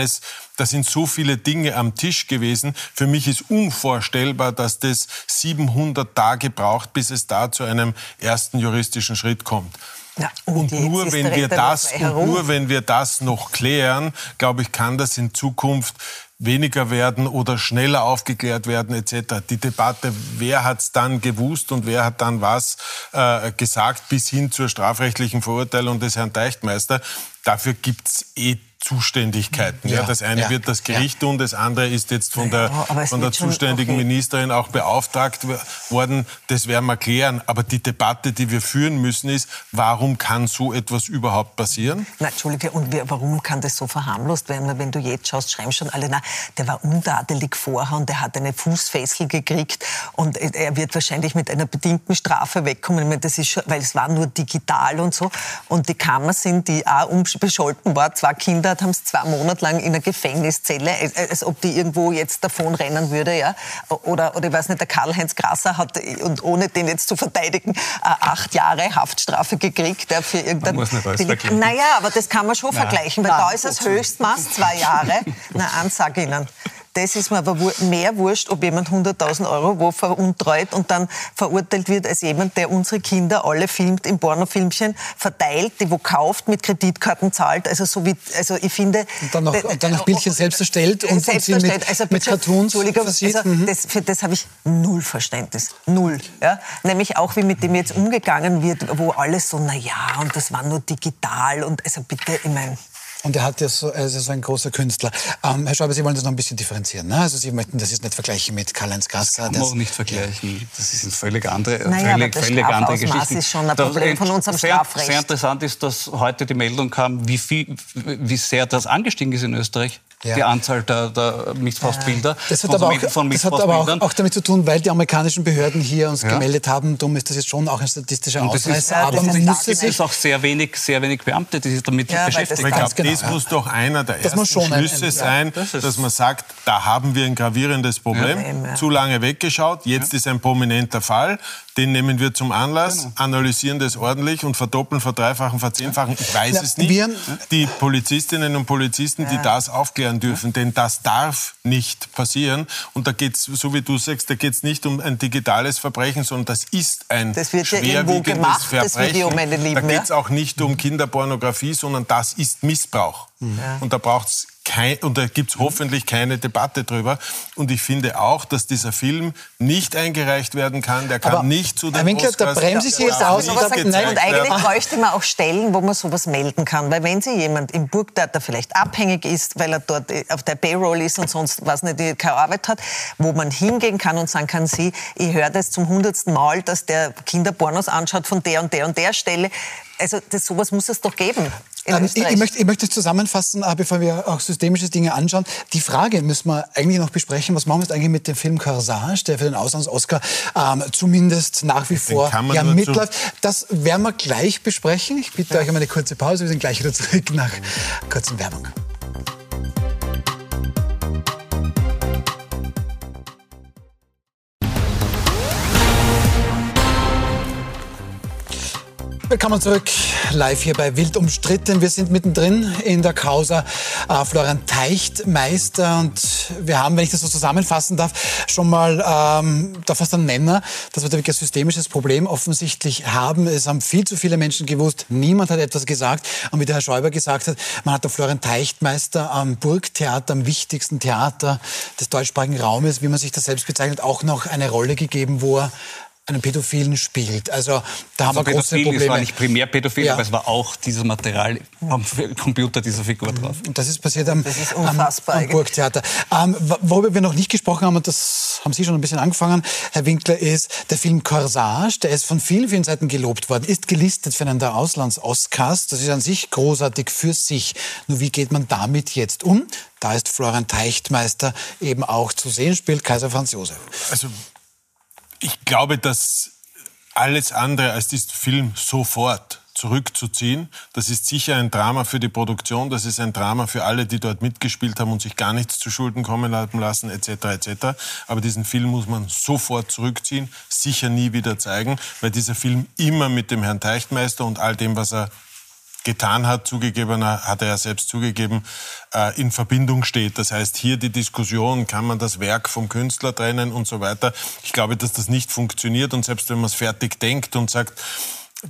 da sind so viele Dinge am Tisch gewesen. Für mich ist unvorstellbar, dass das 700 Tage braucht, bis es da zu einem ersten juristischen Schritt kommt. Ja, und, und nur wenn wir das und nur wenn wir das noch klären, glaube ich, kann das in Zukunft weniger werden oder schneller aufgeklärt werden etc. Die Debatte, wer hat es dann gewusst und wer hat dann was äh, gesagt, bis hin zur strafrechtlichen Verurteilung des Herrn Teichtmeister, dafür gibt es eh Zuständigkeiten. Ja, ja das eine ja, wird das Gericht tun, das andere ist jetzt von der, von der zuständigen okay. Ministerin auch beauftragt worden. Das werden wir klären. Aber die Debatte, die wir führen müssen, ist, warum kann so etwas überhaupt passieren? Na, Entschuldige, und warum kann das so verharmlost werden? Wenn du jetzt schaust, schreiben schon alle, na, der war untadelig vorher und der hat eine Fußfessel gekriegt und er wird wahrscheinlich mit einer bedingten Strafe wegkommen. Meine, das ist schon, weil es war nur digital und so. Und die Kammer sind, die auch bescholten war, zwei Kinder hat, haben es zwei Monate lang in einer Gefängniszelle, als, als ob die irgendwo jetzt davon rennen würde. Ja? Oder, oder ich weiß nicht, der Karl-Heinz Grasser hat, und ohne den jetzt zu verteidigen, acht Jahre Haftstrafe gekriegt ja, für irgendein... Man muss nicht alles vergleichen. Naja, aber das kann man schon Na, vergleichen, weil na, da ist das Höchstmaß zwei Jahre. Na, eins sage ich Ihnen. Das ist mir aber mehr wurscht, ob jemand 100.000 Euro wo veruntreut und dann verurteilt wird als jemand, der unsere Kinder alle filmt in Pornofilmchen, verteilt, die wo kauft, mit Kreditkarten zahlt. Also so wie, also ich finde... Und dann noch, und dann noch Bildchen selbst erstellt und, selbst und sie mit, also mit Cartoons versieht. Also mhm. das, für das habe ich null Verständnis. Null. Ja? Nämlich auch, wie mit dem jetzt umgegangen wird, wo alles so, na ja, und das war nur digital und also bitte, ich meine... Und er hat ja so, er ist so ein großer Künstler. Ähm, Herr Schäuble, Sie wollen das noch ein bisschen differenzieren. Ne? Also Sie möchten das jetzt nicht vergleichen mit Karl-Heinz Gasser. Das kann man auch nicht vergleichen. Das ist eine völlig andere, naja, völlig, völlig andere Geschichte. ist schon ein Problem von unserem sehr, Strafrecht. Sehr interessant ist, dass heute die Meldung kam, wie, viel, wie sehr das angestiegen ist in Österreich ja. die Anzahl der, der Missbrauchsbilder. Das hat aber, auch, das hat aber auch, auch, damit zu tun, weil die amerikanischen Behörden hier uns ja. gemeldet haben, darum ist das jetzt schon auch ein statistischer und Ausreißer. Ist, aber man muss es ist auch sehr wenig, sehr wenig Beamte, die sich damit ja, beschäftigen. Ich glaube, genau, das muss doch einer der ersten Schlüsse ein, sein, das dass man sagt, da haben wir ein gravierendes Problem, zu lange weggeschaut, jetzt ist ein prominenter Fall, den nehmen wir zum Anlass, genau. analysieren das ordentlich und verdoppeln, verdreifachen, verzehnfachen. Ich weiß es nicht. Die Polizistinnen und Polizisten, die das aufklären, sein dürfen, denn das darf nicht passieren. Und da geht es, so wie du sagst, da geht es nicht um ein digitales Verbrechen, sondern das ist ein das wird schwerwiegendes ja gemacht, Verbrechen. Das Video, meine Lieben, da geht es auch nicht um Kinderpornografie, sondern das ist Missbrauch. Ja. Und da braucht es kein, und da gibt es hoffentlich keine Debatte drüber. Und ich finde auch, dass dieser Film nicht eingereicht werden kann. Der kann aber nicht zu den Herr Winkler, Oscars... da bremse ich Sie jetzt aus. Und, sagt, nein, und eigentlich bräuchte man auch Stellen, wo man sowas melden kann. Weil wenn Sie jemand im Burgtheater vielleicht abhängig ist, weil er dort auf der Payroll ist und sonst was nicht, keine Arbeit hat, wo man hingehen kann und sagen kann, Sie, ich höre das zum hundertsten Mal, dass der Kinderpornos anschaut von der und der und der Stelle. Also das, sowas muss es doch geben. Ähm, ich, ich, möchte, ich möchte zusammenfassen, äh, bevor wir auch systemische Dinge anschauen. Die Frage müssen wir eigentlich noch besprechen. Was machen wir jetzt eigentlich mit dem Film Corsage, der für den Auslands-Oscar ähm, zumindest nach wie vor ja, mitläuft? Das werden wir gleich besprechen. Ich bitte ja. euch um eine kurze Pause. Wir sind gleich wieder zurück nach kurzen Werbung. Willkommen zurück, live hier bei Wild umstritten. Wir sind mittendrin in der Causa äh, Florian Teichtmeister und wir haben, wenn ich das so zusammenfassen darf, schon mal ähm, da fast einen Nenner, dass wir da wirklich ein systemisches Problem offensichtlich haben. Es haben viel zu viele Menschen gewusst, niemand hat etwas gesagt und wie der Herr Schäuber gesagt hat, man hat der Florian Teichtmeister am Burgtheater, am wichtigsten Theater des deutschsprachigen Raumes, wie man sich das selbst bezeichnet, auch noch eine Rolle gegeben, wo er einen Pädophilen spielt. Also da haben also wir große Probleme. Es war nicht primär pädophil, ja. aber es war auch dieses Material am Computer dieser Figur drauf. Und das ist passiert am, ist am, am Burgtheater. Ähm, worüber wir noch nicht gesprochen haben, und das haben Sie schon ein bisschen angefangen, Herr Winkler, ist der Film Corsage. Der ist von vielen, vielen Seiten gelobt worden, ist gelistet für einen der Auslands-Oscars. Das ist an sich großartig für sich. Nur wie geht man damit jetzt um? Da ist Florian Teichtmeister eben auch zu sehen, spielt Kaiser Franz Josef. Also ich glaube, dass alles andere als diesen Film sofort zurückzuziehen. Das ist sicher ein Drama für die Produktion, das ist ein Drama für alle, die dort mitgespielt haben und sich gar nichts zu Schulden kommen haben lassen, etc. etc. Aber diesen Film muss man sofort zurückziehen, sicher nie wieder zeigen, weil dieser Film immer mit dem Herrn Teichtmeister und all dem, was er getan hat, zugegeben, hat er ja selbst zugegeben, äh, in Verbindung steht. Das heißt, hier die Diskussion, kann man das Werk vom Künstler trennen und so weiter. Ich glaube, dass das nicht funktioniert und selbst wenn man es fertig denkt und sagt,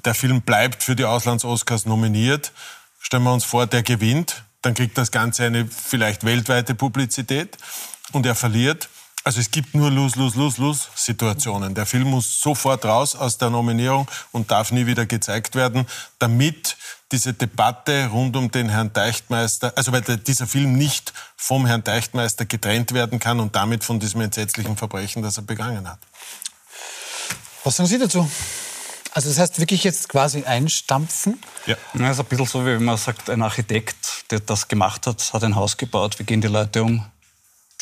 der Film bleibt für die Auslands-Oscars nominiert, stellen wir uns vor, der gewinnt, dann kriegt das Ganze eine vielleicht weltweite Publizität und er verliert. Also es gibt nur Lose, Lose, Lose, Lose-Situationen. Der Film muss sofort raus aus der Nominierung und darf nie wieder gezeigt werden, damit diese Debatte rund um den Herrn Deichtmeister, also weil dieser Film nicht vom Herrn Deichtmeister getrennt werden kann und damit von diesem entsetzlichen Verbrechen, das er begangen hat. Was sagen Sie dazu? Also das heißt wirklich jetzt quasi einstampfen? Ja, das ist ein bisschen so, wie wenn man sagt, ein Architekt, der das gemacht hat, hat ein Haus gebaut. Wie gehen die Leute um,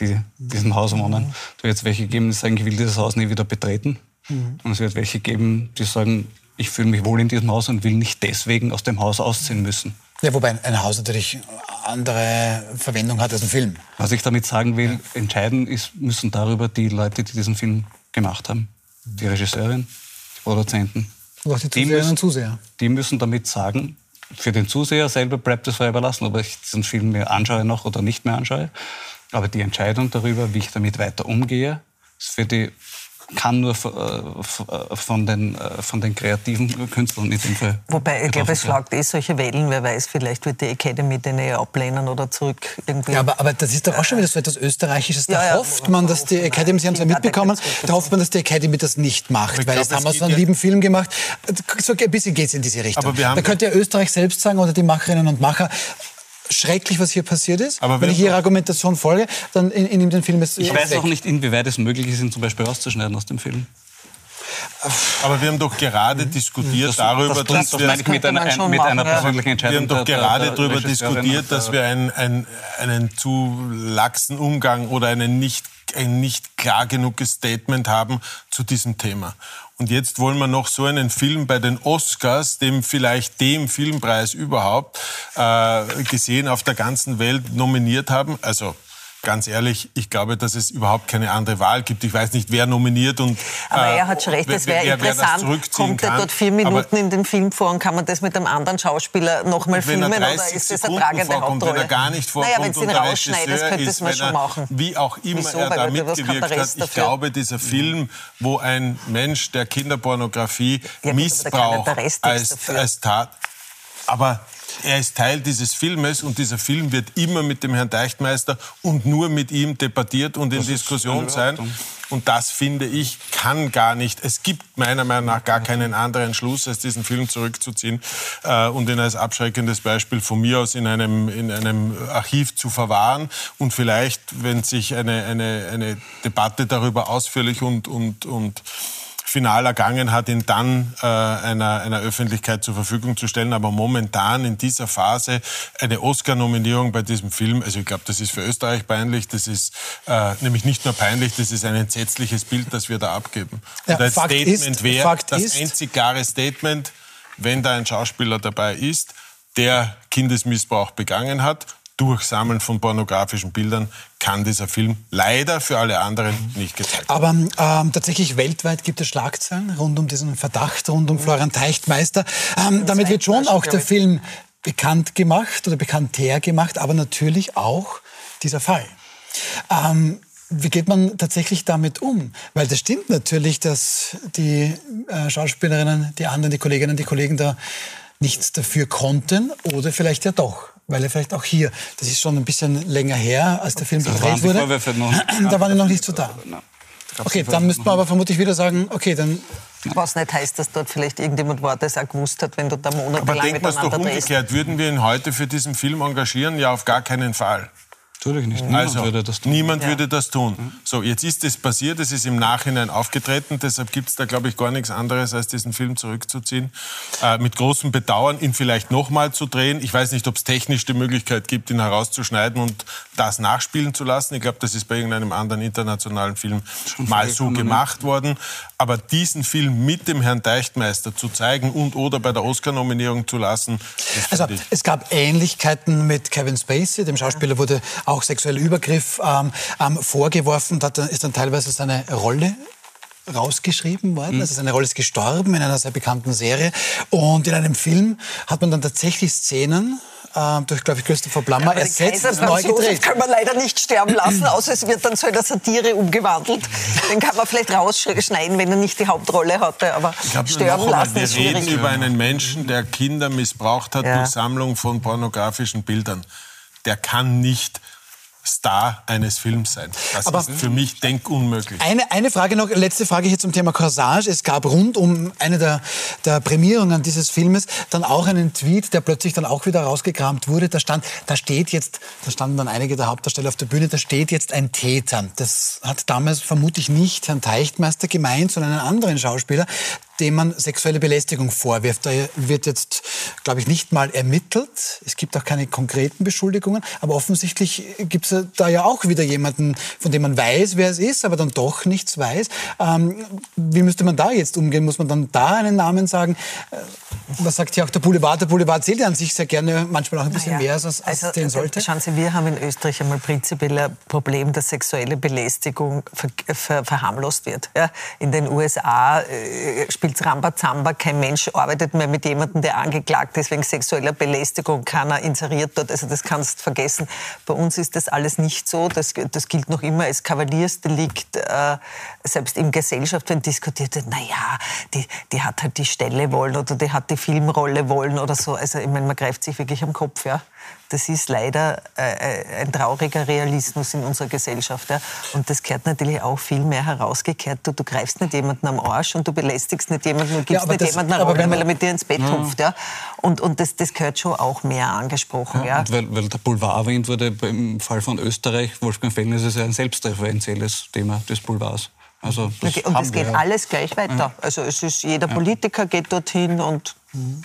die in diesem Haus wohnen? Da wird es welche geben, die sagen, ich will dieses Haus nie wieder betreten. Mhm. Und es wird welche geben, die sagen, ich fühle mich wohl in diesem Haus und will nicht deswegen aus dem Haus ausziehen müssen. Ja, wobei ein Haus natürlich andere Verwendung hat als ein Film. Was ich damit sagen will, entscheiden ist, müssen darüber die Leute, die diesen Film gemacht haben. Die Regisseurin, die Produzenten. Und auch die Zuseherinnen und Zuseher. Die müssen damit sagen, für den Zuseher selber bleibt es frei überlassen, ob ich diesen Film mir anschaue noch oder nicht mehr anschaue. Aber die Entscheidung darüber, wie ich damit weiter umgehe, ist für die kann nur äh, von den, äh, von den kreativen Künstlern in dem Fall. Wobei, ich glaube, es schlagt eh solche Wellen. Wer weiß, vielleicht wird die Academy den eher ablehnen oder zurück irgendwie. Ja, aber, aber das ist doch auch schon wieder so etwas Österreichisches. Da ja, hofft man, dass die Academy, Sie haben es ja mitbekommen, da hofft man, dass die Academy das nicht macht. Weil glaub, jetzt haben wir so einen lieben Film gemacht. So ein bisschen geht es in diese Richtung. da könnte ja Österreich selbst sagen oder die Macherinnen und Macher, schrecklich, was hier passiert ist. Aber Wenn ich Ihrer Argumentation folge, dann in, in dem Film ist Ich weiß weg. auch nicht, inwieweit es möglich ist, ihn zum Beispiel rauszuschneiden aus dem Film. Aber wir haben doch gerade mhm. diskutiert das, darüber, das, dass wir mit einer, ein, mit einer persönlichen Entscheidung. Wir haben doch gerade darüber diskutiert, dass wir ein, ein, einen zu laxen Umgang oder einen nicht, ein nicht klar genuges Statement haben zu diesem Thema. Und jetzt wollen wir noch so einen Film bei den Oscars, dem vielleicht dem Filmpreis überhaupt, äh, gesehen auf der ganzen Welt nominiert haben. Also ganz ehrlich, ich glaube, dass es überhaupt keine andere Wahl gibt. Ich weiß nicht, wer nominiert und. Aber er hat schon recht, das wäre interessant. Kommt er dort vier Minuten Aber in den Film vor und kann man das mit einem anderen Schauspieler nochmal filmen oder ist das eine tragende vorkommt, Hauptrolle? Wenn er gar nicht vorkommt naja, wenn du ihn rausschneidest, könnte man schon machen. Wie auch immer Wieso? er da mitgewirkt hat. Ich glaube, dieser Film, wo ein Mensch, der Kinderpornografie ja, missbraucht als, als Tat. Aber er ist Teil dieses Filmes und dieser Film wird immer mit dem Herrn Deichtmeister und nur mit ihm debattiert und in das Diskussion sein. Und das finde ich kann gar nicht. Es gibt meiner Meinung nach gar keinen anderen Schluss, als diesen Film zurückzuziehen äh, und ihn als abschreckendes Beispiel von mir aus in einem, in einem Archiv zu verwahren und vielleicht, wenn sich eine, eine, eine Debatte darüber ausführlich und, und, und final ergangen hat, ihn dann äh, einer, einer Öffentlichkeit zur Verfügung zu stellen. Aber momentan in dieser Phase eine Oscar-Nominierung bei diesem Film, also ich glaube, das ist für Österreich peinlich, das ist äh, nämlich nicht nur peinlich, das ist ein entsetzliches Bild, das wir da abgeben. Ja, Und Fakt Statement wäre, das ist, einzig klare Statement, wenn da ein Schauspieler dabei ist, der Kindesmissbrauch begangen hat durch Sammeln von pornografischen Bildern kann dieser Film leider für alle anderen nicht gezeigt werden. Aber ähm, tatsächlich weltweit gibt es Schlagzeilen rund um diesen Verdacht, rund um Florian Teichtmeister. Ähm, damit wird schon auch der Film bekannt gemacht oder bekannter gemacht, aber natürlich auch dieser Fall. Ähm, wie geht man tatsächlich damit um? Weil das stimmt natürlich, dass die äh, Schauspielerinnen, die anderen, die Kolleginnen, die Kollegen da nichts dafür konnten oder vielleicht ja doch weil er vielleicht auch hier, das ist schon ein bisschen länger her, als der Film gedreht wurde, da waren die noch nicht so da. Okay, dann müsste man aber vermutlich wieder sagen, okay, dann was nicht heißt, dass dort vielleicht irgendjemand war, der es auch gewusst hat, wenn du da monatelang Aber denken wir es doch umgekehrt. Würden wir ihn heute für diesen Film engagieren? Ja, auf gar keinen Fall. Natürlich nicht. Niemand also, würde das tun. Niemand ja. würde das tun. So, jetzt ist es passiert, es ist im Nachhinein aufgetreten, deshalb gibt es da, glaube ich, gar nichts anderes, als diesen Film zurückzuziehen. Äh, mit großem Bedauern, ihn vielleicht nochmal zu drehen. Ich weiß nicht, ob es technisch die Möglichkeit gibt, ihn herauszuschneiden und das nachspielen zu lassen. Ich glaube, das ist bei irgendeinem anderen internationalen Film Schon mal so gemacht worden. Aber diesen Film mit dem Herrn Deichtmeister zu zeigen und oder bei der Oscar-Nominierung zu lassen. Also, es gab Ähnlichkeiten mit Kevin Spacey. Dem Schauspieler wurde auch sexueller Übergriff ähm, ähm, vorgeworfen. Da ist dann teilweise seine Rolle rausgeschrieben worden. Mhm. Also seine Rolle ist gestorben in einer sehr bekannten Serie. Und in einem Film hat man dann tatsächlich Szenen, äh, durch, glaube ich, Christopher Plummer ja, ersetzt und neu gedreht. kann man leider nicht sterben lassen, außer es wird dann zu einer Satire umgewandelt. Den kann man vielleicht rausschneiden, wenn er nicht die Hauptrolle hatte, aber glaub, sterben lassen Wir reden über einen Menschen, der Kinder missbraucht hat ja. durch Sammlung von pornografischen Bildern der kann nicht Star eines Films sein. Das Aber ist für mich denkunmöglich. Eine, eine Frage noch, letzte Frage hier zum Thema Corsage. Es gab rund um eine der, der Prämierungen dieses Filmes dann auch einen Tweet, der plötzlich dann auch wieder rausgekramt wurde. Da stand, da steht jetzt, da standen dann einige der Hauptdarsteller auf der Bühne, da steht jetzt ein Täter. Das hat damals vermutlich nicht Herrn Teichtmeister gemeint, sondern einen anderen Schauspieler, dem man sexuelle Belästigung vorwirft. Da wird jetzt, glaube ich, nicht mal ermittelt. Es gibt auch keine konkreten Beschuldigungen. Aber offensichtlich gibt es da ja auch wieder jemanden, von dem man weiß, wer es ist, aber dann doch nichts weiß. Ähm, wie müsste man da jetzt umgehen? Muss man dann da einen Namen sagen? Äh, was sagt ja auch der Boulevard? Der Boulevard zählt ja an sich sehr gerne, manchmal auch ein bisschen naja, mehr, als, als also, den sollte. Schauen Sie, wir haben in Österreich einmal prinzipiell ein Problem, dass sexuelle Belästigung ver ver verharmlost wird. Ja, in den USA äh, spielt spielt Rambazamba. Kein Mensch arbeitet mehr mit jemandem, der angeklagt ist wegen sexueller Belästigung. Keiner inseriert dort. Also das kannst du vergessen. Bei uns ist das alles nicht so. Das, das gilt noch immer als Kavaliersdelikt. Äh, selbst in Gesellschaft, wenn diskutiert wird, naja, die, die hat halt die Stelle wollen oder die hat die Filmrolle wollen oder so. Also ich meine, man greift sich wirklich am Kopf. Ja. Das ist leider äh, äh, ein trauriger Realismus in unserer Gesellschaft. Ja. Und das gehört natürlich auch viel mehr herausgekehrt. Du, du greifst nicht jemanden am Arsch und du belästigst nicht jemanden und gibst ja, nicht das, jemanden eine Rolle, weil er mit dir ins Bett ja. hupft. Ja. Und, und das, das gehört schon auch mehr angesprochen. Ja, ja. Weil, weil, der Boulevard erwähnt wurde, im Fall von Österreich, Wolfgang Fellner, ist es ja ein selbstreferenzielles Thema des Boulevards. Also das okay, und es geht alles gleich weiter. Also es ist, jeder Politiker geht dorthin und... Mhm.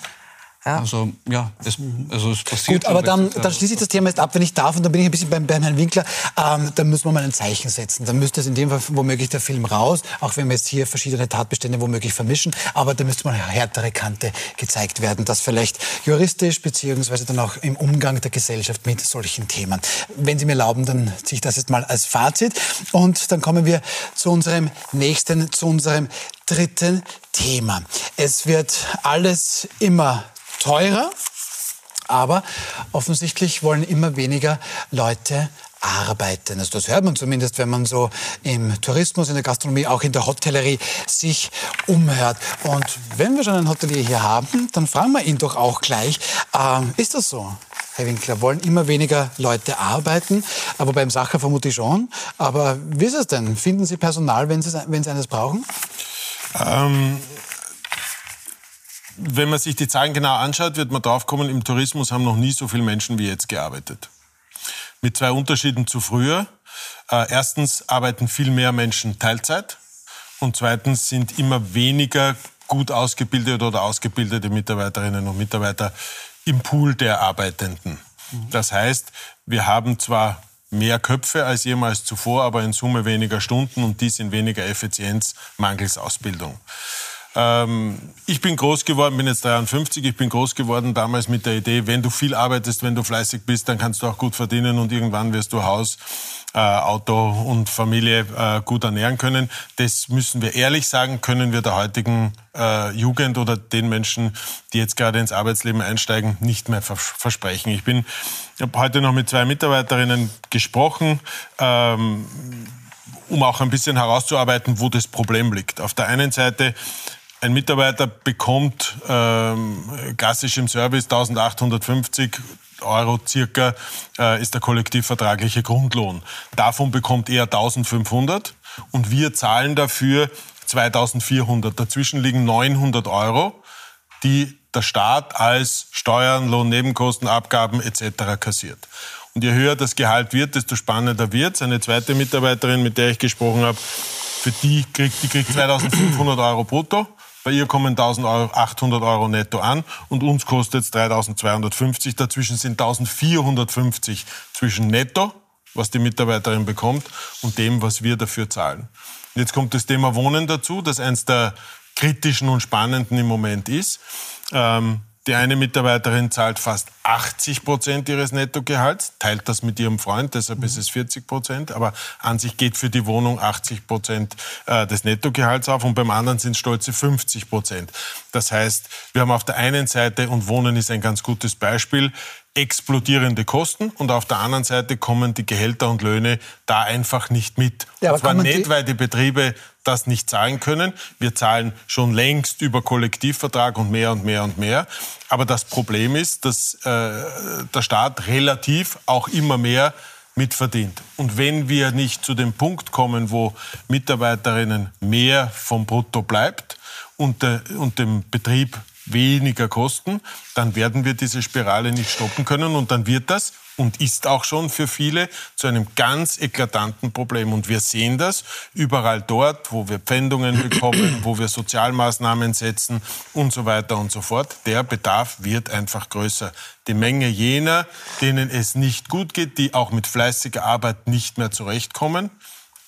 Ja. Also ja, es, also es passiert. Gut, aber dann, dann schließe ich das Thema jetzt ab, wenn ich darf, und dann bin ich ein bisschen beim, beim Herrn Winkler. Ähm, dann müssen wir mal ein Zeichen setzen. Dann müsste es in dem Fall womöglich der Film raus, auch wenn wir jetzt hier verschiedene Tatbestände womöglich vermischen. Aber da müsste mal eine härtere Kante gezeigt werden, dass vielleicht juristisch beziehungsweise dann auch im Umgang der Gesellschaft mit solchen Themen. Wenn Sie mir erlauben, dann ziehe ich das jetzt mal als Fazit. Und dann kommen wir zu unserem nächsten, zu unserem dritten Thema. Es wird alles immer teurer, aber offensichtlich wollen immer weniger Leute arbeiten. Also das hört man zumindest, wenn man so im Tourismus, in der Gastronomie, auch in der Hotellerie sich umhört. Und wenn wir schon einen Hotelier hier haben, dann fragen wir ihn doch auch gleich, ähm, ist das so? Herr Winkler, wollen immer weniger Leute arbeiten, aber beim Sacher vermute ich schon. Aber wie ist es denn? Finden Sie Personal, wenn Sie, wenn Sie eines brauchen? Ähm, wenn man sich die Zahlen genau anschaut, wird man draufkommen, im Tourismus haben noch nie so viele Menschen wie jetzt gearbeitet. Mit zwei Unterschieden zu früher. Äh, erstens arbeiten viel mehr Menschen Teilzeit und zweitens sind immer weniger gut ausgebildete oder ausgebildete Mitarbeiterinnen und Mitarbeiter im Pool der Arbeitenden. Das heißt, wir haben zwar mehr Köpfe als jemals zuvor, aber in Summe weniger Stunden und dies in weniger Effizienz mangels Ausbildung. Ähm, ich bin groß geworden, bin jetzt 53, ich bin groß geworden damals mit der Idee, wenn du viel arbeitest, wenn du fleißig bist, dann kannst du auch gut verdienen und irgendwann wirst du Haus, äh, Auto und Familie äh, gut ernähren können. Das müssen wir ehrlich sagen, können wir der heutigen äh, Jugend oder den Menschen, die jetzt gerade ins Arbeitsleben einsteigen, nicht mehr vers versprechen. Ich bin, habe heute noch mit zwei Mitarbeiterinnen gesprochen. Ähm, um auch ein bisschen herauszuarbeiten, wo das Problem liegt. Auf der einen Seite ein Mitarbeiter bekommt ähm, klassisch im Service 1850 Euro circa äh, ist der kollektivvertragliche Grundlohn. Davon bekommt er 1500 und wir zahlen dafür 2400. Dazwischen liegen 900 Euro, die der Staat als Steuern, Lohnnebenkosten, Abgaben etc. kassiert. Und je höher das Gehalt wird, desto spannender wird. Eine zweite Mitarbeiterin, mit der ich gesprochen habe, für die kriegt, die kriegt 2500 Euro brutto bei ihr kommen 1800 Euro netto an und uns kostet es 3250. Dazwischen sind 1450 zwischen netto, was die Mitarbeiterin bekommt, und dem, was wir dafür zahlen. Jetzt kommt das Thema Wohnen dazu, das eins der kritischen und spannenden im Moment ist. Ähm, die eine Mitarbeiterin zahlt fast 80 Prozent ihres Nettogehalts, teilt das mit ihrem Freund, deshalb ist es 40 Prozent. Aber an sich geht für die Wohnung 80 Prozent äh, des Nettogehalts auf und beim anderen sind stolze 50 Prozent. Das heißt, wir haben auf der einen Seite, und Wohnen ist ein ganz gutes Beispiel, explodierende Kosten und auf der anderen Seite kommen die Gehälter und Löhne da einfach nicht mit. Ja, aber und zwar nicht, weil die Betriebe das nicht zahlen können. Wir zahlen schon längst über Kollektivvertrag und mehr und mehr und mehr. Aber das Problem ist, dass äh, der Staat relativ auch immer mehr mitverdient. Und wenn wir nicht zu dem Punkt kommen, wo Mitarbeiterinnen mehr vom Brutto bleibt und, äh, und dem Betrieb weniger kosten, dann werden wir diese Spirale nicht stoppen können und dann wird das und ist auch schon für viele zu einem ganz eklatanten Problem. Und wir sehen das überall dort, wo wir Pfändungen bekommen, wo wir Sozialmaßnahmen setzen und so weiter und so fort. Der Bedarf wird einfach größer. Die Menge jener, denen es nicht gut geht, die auch mit fleißiger Arbeit nicht mehr zurechtkommen,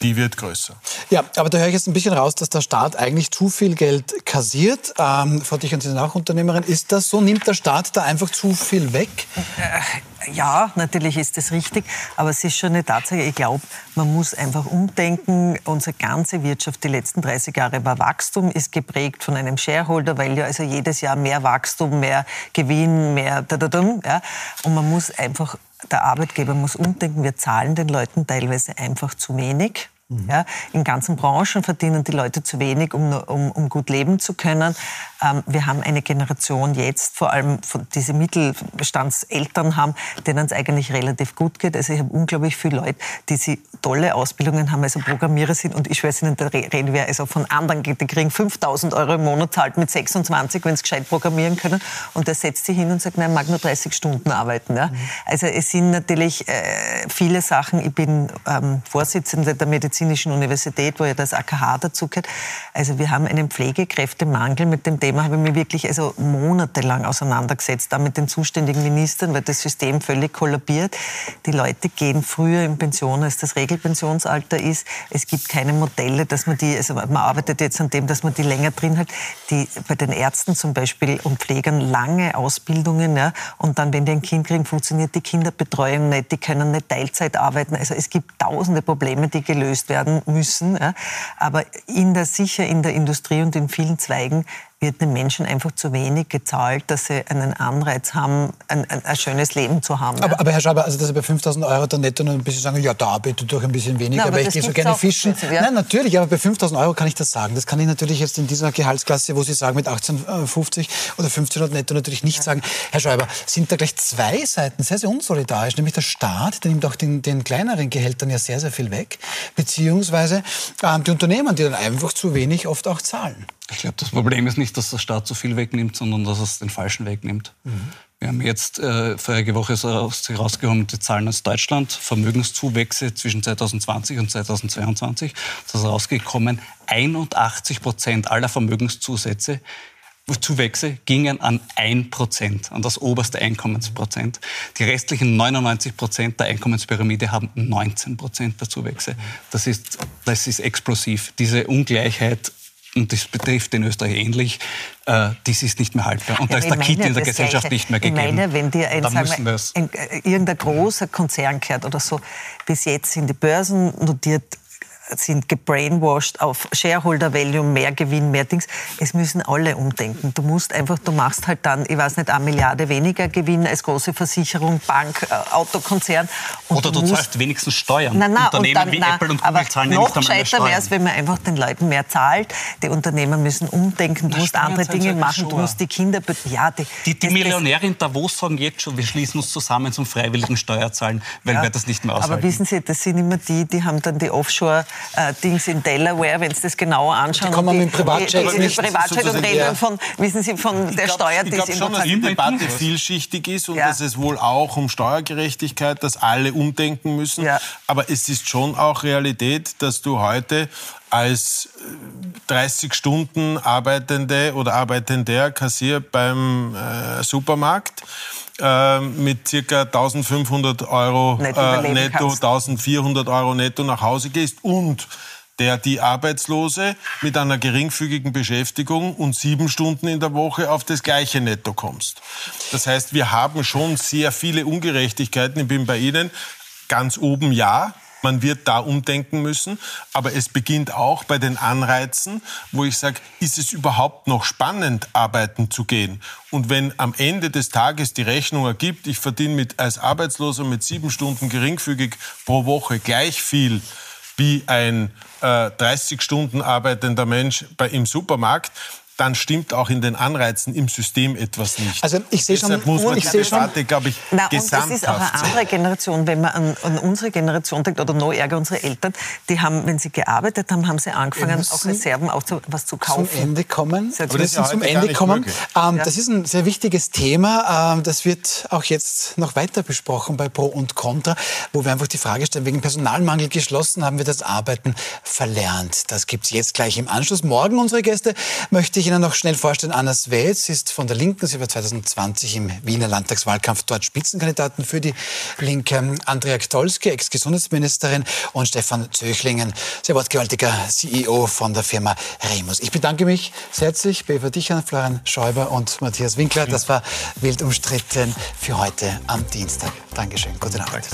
die wird größer. Ja, aber da höre ich jetzt ein bisschen raus, dass der Staat eigentlich zu viel Geld kassiert. Ähm, Frau Dichern, Sie sind auch Unternehmerin. Ist das so? Nimmt der Staat da einfach zu viel weg? Äh, ja, natürlich ist das richtig. Aber es ist schon eine Tatsache. Ich glaube, man muss einfach umdenken. Unsere ganze Wirtschaft die letzten 30 Jahre war Wachstum, ist geprägt von einem Shareholder, weil ja also jedes Jahr mehr Wachstum, mehr Gewinn, mehr da, da, da, ja. Und man muss einfach der Arbeitgeber muss umdenken, wir zahlen den Leuten teilweise einfach zu wenig. Ja, in ganzen Branchen verdienen die Leute zu wenig, um, um, um gut leben zu können. Ähm, wir haben eine Generation jetzt, vor allem diese Mittelstandseltern haben, denen es eigentlich relativ gut geht. Also ich habe unglaublich viele Leute, die sie tolle Ausbildungen haben, also Programmierer sind. Und ich weiß nicht, da reden wir also von anderen, die kriegen 5000 Euro im Monat, zahlt mit 26, wenn sie gescheit programmieren können. Und der setzt sich hin und sagt, nein, ich mag nur 30 Stunden arbeiten. Ja? Mhm. Also es sind natürlich äh, viele Sachen. Ich bin ähm, Vorsitzende der Medizin Medizinischen Universität, wo ja das AKH dazugehört. Also wir haben einen Pflegekräftemangel. Mit dem Thema habe ich mich wirklich also monatelang auseinandergesetzt, da mit den zuständigen Ministern, weil das System völlig kollabiert. Die Leute gehen früher in Pension, als das Regelpensionsalter ist. Es gibt keine Modelle, dass man die, also man arbeitet jetzt an dem, dass man die länger drin hat. Die, bei den Ärzten zum Beispiel und Pflegern lange Ausbildungen, ja, und dann, wenn die ein Kind kriegen, funktioniert die Kinderbetreuung nicht, die können nicht Teilzeit arbeiten. Also es gibt tausende Probleme, die gelöst werden müssen. Ja. Aber in der, sicher in der Industrie und in vielen Zweigen wird den Menschen einfach zu wenig gezahlt, dass sie einen Anreiz haben, ein, ein, ein schönes Leben zu haben. Aber, ja. aber Herr Schreiber, also dass Sie bei 5.000 Euro dann netto noch ein bisschen sagen, ja, da arbeite ich doch ein bisschen weniger, Na, aber, ich gehe so gerne fischen. Ja. Nein, natürlich, aber bei 5.000 Euro kann ich das sagen. Das kann ich natürlich jetzt in dieser Gehaltsklasse, wo Sie sagen, mit 18,50 oder 1500 netto natürlich nicht ja. sagen. Herr Schreiber, sind da gleich zwei Seiten sehr, sehr unsolidarisch. Nämlich der Staat, der nimmt auch den, den kleineren Gehältern ja sehr, sehr viel weg. Beziehungsweise äh, die Unternehmen, die dann einfach zu wenig oft auch zahlen. Ich glaube, das Problem ist nicht, dass der Staat zu viel wegnimmt, sondern dass es den falschen wegnimmt. Mhm. Wir haben jetzt äh, vorige Woche so rausgekommen, die Zahlen aus Deutschland, Vermögenszuwächse zwischen 2020 und 2022. Das ist rausgekommen, 81 Prozent aller Vermögenszusätze Zuwächse gingen an 1 Prozent, an das oberste Einkommensprozent. Die restlichen 99 Prozent der Einkommenspyramide haben 19 Prozent der Zuwächse. Das ist, das ist explosiv. Diese Ungleichheit und das betrifft in Österreich ähnlich, äh, das ist nicht mehr haltbar. Und ja, da ist der Kit in der Gesellschaft Gleiche. nicht mehr gegeben. Ich meine, wenn dir ein, wir, ein, äh, irgendein großer Konzern gehört oder so, bis jetzt sind die Börsen notiert sind gebrainwashed auf Shareholder Value, mehr Gewinn, mehr Dings. Es müssen alle umdenken. Du musst einfach, du machst halt dann, ich weiß nicht, eine Milliarde weniger Gewinn als große Versicherung, Bank, äh, Autokonzern. Oder du, du zahlst wenigstens Steuern. Nein, nein, Unternehmen dann, wie nein, Apple und Google zahlen noch gescheiter wäre es, wenn man einfach den Leuten mehr zahlt. Die Unternehmer müssen umdenken, du Na, musst andere Dinge machen, du musst die Kinder... Ja, die, die, die Millionäre in Davos sagen jetzt schon, wir schließen uns zusammen zum freiwilligen Steuerzahlen, weil ja, wir das nicht mehr aushalten. Aber wissen Sie, das sind immer die, die haben dann die Offshore äh, Dings in Delaware, wenn Sie das genauer anschauen. Die kommen mit Privatjet die, die, die Privatjet und reden ja. von, wissen Sie, von der glaub, Steuer, die Ich glaube schon, dass die Debatte vielschichtig ist und ja. dass es wohl auch um Steuergerechtigkeit, dass alle umdenken müssen. Ja. Aber es ist schon auch Realität, dass du heute als 30 äh, Stunden arbeitende oder arbeitender Kassier beim äh, Supermarkt äh, mit ca. 1500 Euro netto, äh, netto 1400 Euro netto nach Hause gehst und der die Arbeitslose mit einer geringfügigen Beschäftigung und sieben Stunden in der Woche auf das gleiche Netto kommst. Das heißt, wir haben schon sehr viele Ungerechtigkeiten. Ich bin bei Ihnen ganz oben ja, man wird da umdenken müssen. Aber es beginnt auch bei den Anreizen, wo ich sage, ist es überhaupt noch spannend, arbeiten zu gehen? Und wenn am Ende des Tages die Rechnung ergibt, ich verdiene mit, als Arbeitsloser mit sieben Stunden geringfügig pro Woche gleich viel wie ein äh, 30 Stunden arbeitender Mensch bei, im Supermarkt, dann stimmt auch in den Anreizen im System etwas nicht. Also ich sehe schon, muss man ich sehe schon, Debatte, glaube ich, Na, und das ist auch eine andere Generation, wenn man an, an unsere Generation denkt, oder noch ärger unsere Eltern, die haben, wenn sie gearbeitet haben, haben sie angefangen, auch Reserven auch zu, was zu kaufen. zum Ende kommen. Aber Wir das ist zum Ende kommen. Ähm, Ja. Das ist ein sehr wichtiges Thema. Ähm, das wird auch jetzt noch weiter besprochen bei Pro und Contra, wo wir einfach die Frage stellen, wegen Personalmangel geschlossen haben wir das Arbeiten verlernt. Das gibt's jetzt gleich im Anschluss. Morgen unsere Gäste möchte ich Ihnen noch schnell vorstellen. Anna Swetz ist von der Linken. Sie war 2020 im Wiener Landtagswahlkampf dort Spitzenkandidaten für die Linke. Andrea Ktolski, Ex-Gesundheitsministerin und Stefan Zöchlingen, sehr wortgewaltiger CEO von der Firma Remus. Ich bedanke mich sehr herzlich bei Eva Dichern, Florian Schäuber und Matthias Winkler. Das war wild umstritten für heute am Dienstag. Dankeschön. Guten Abend.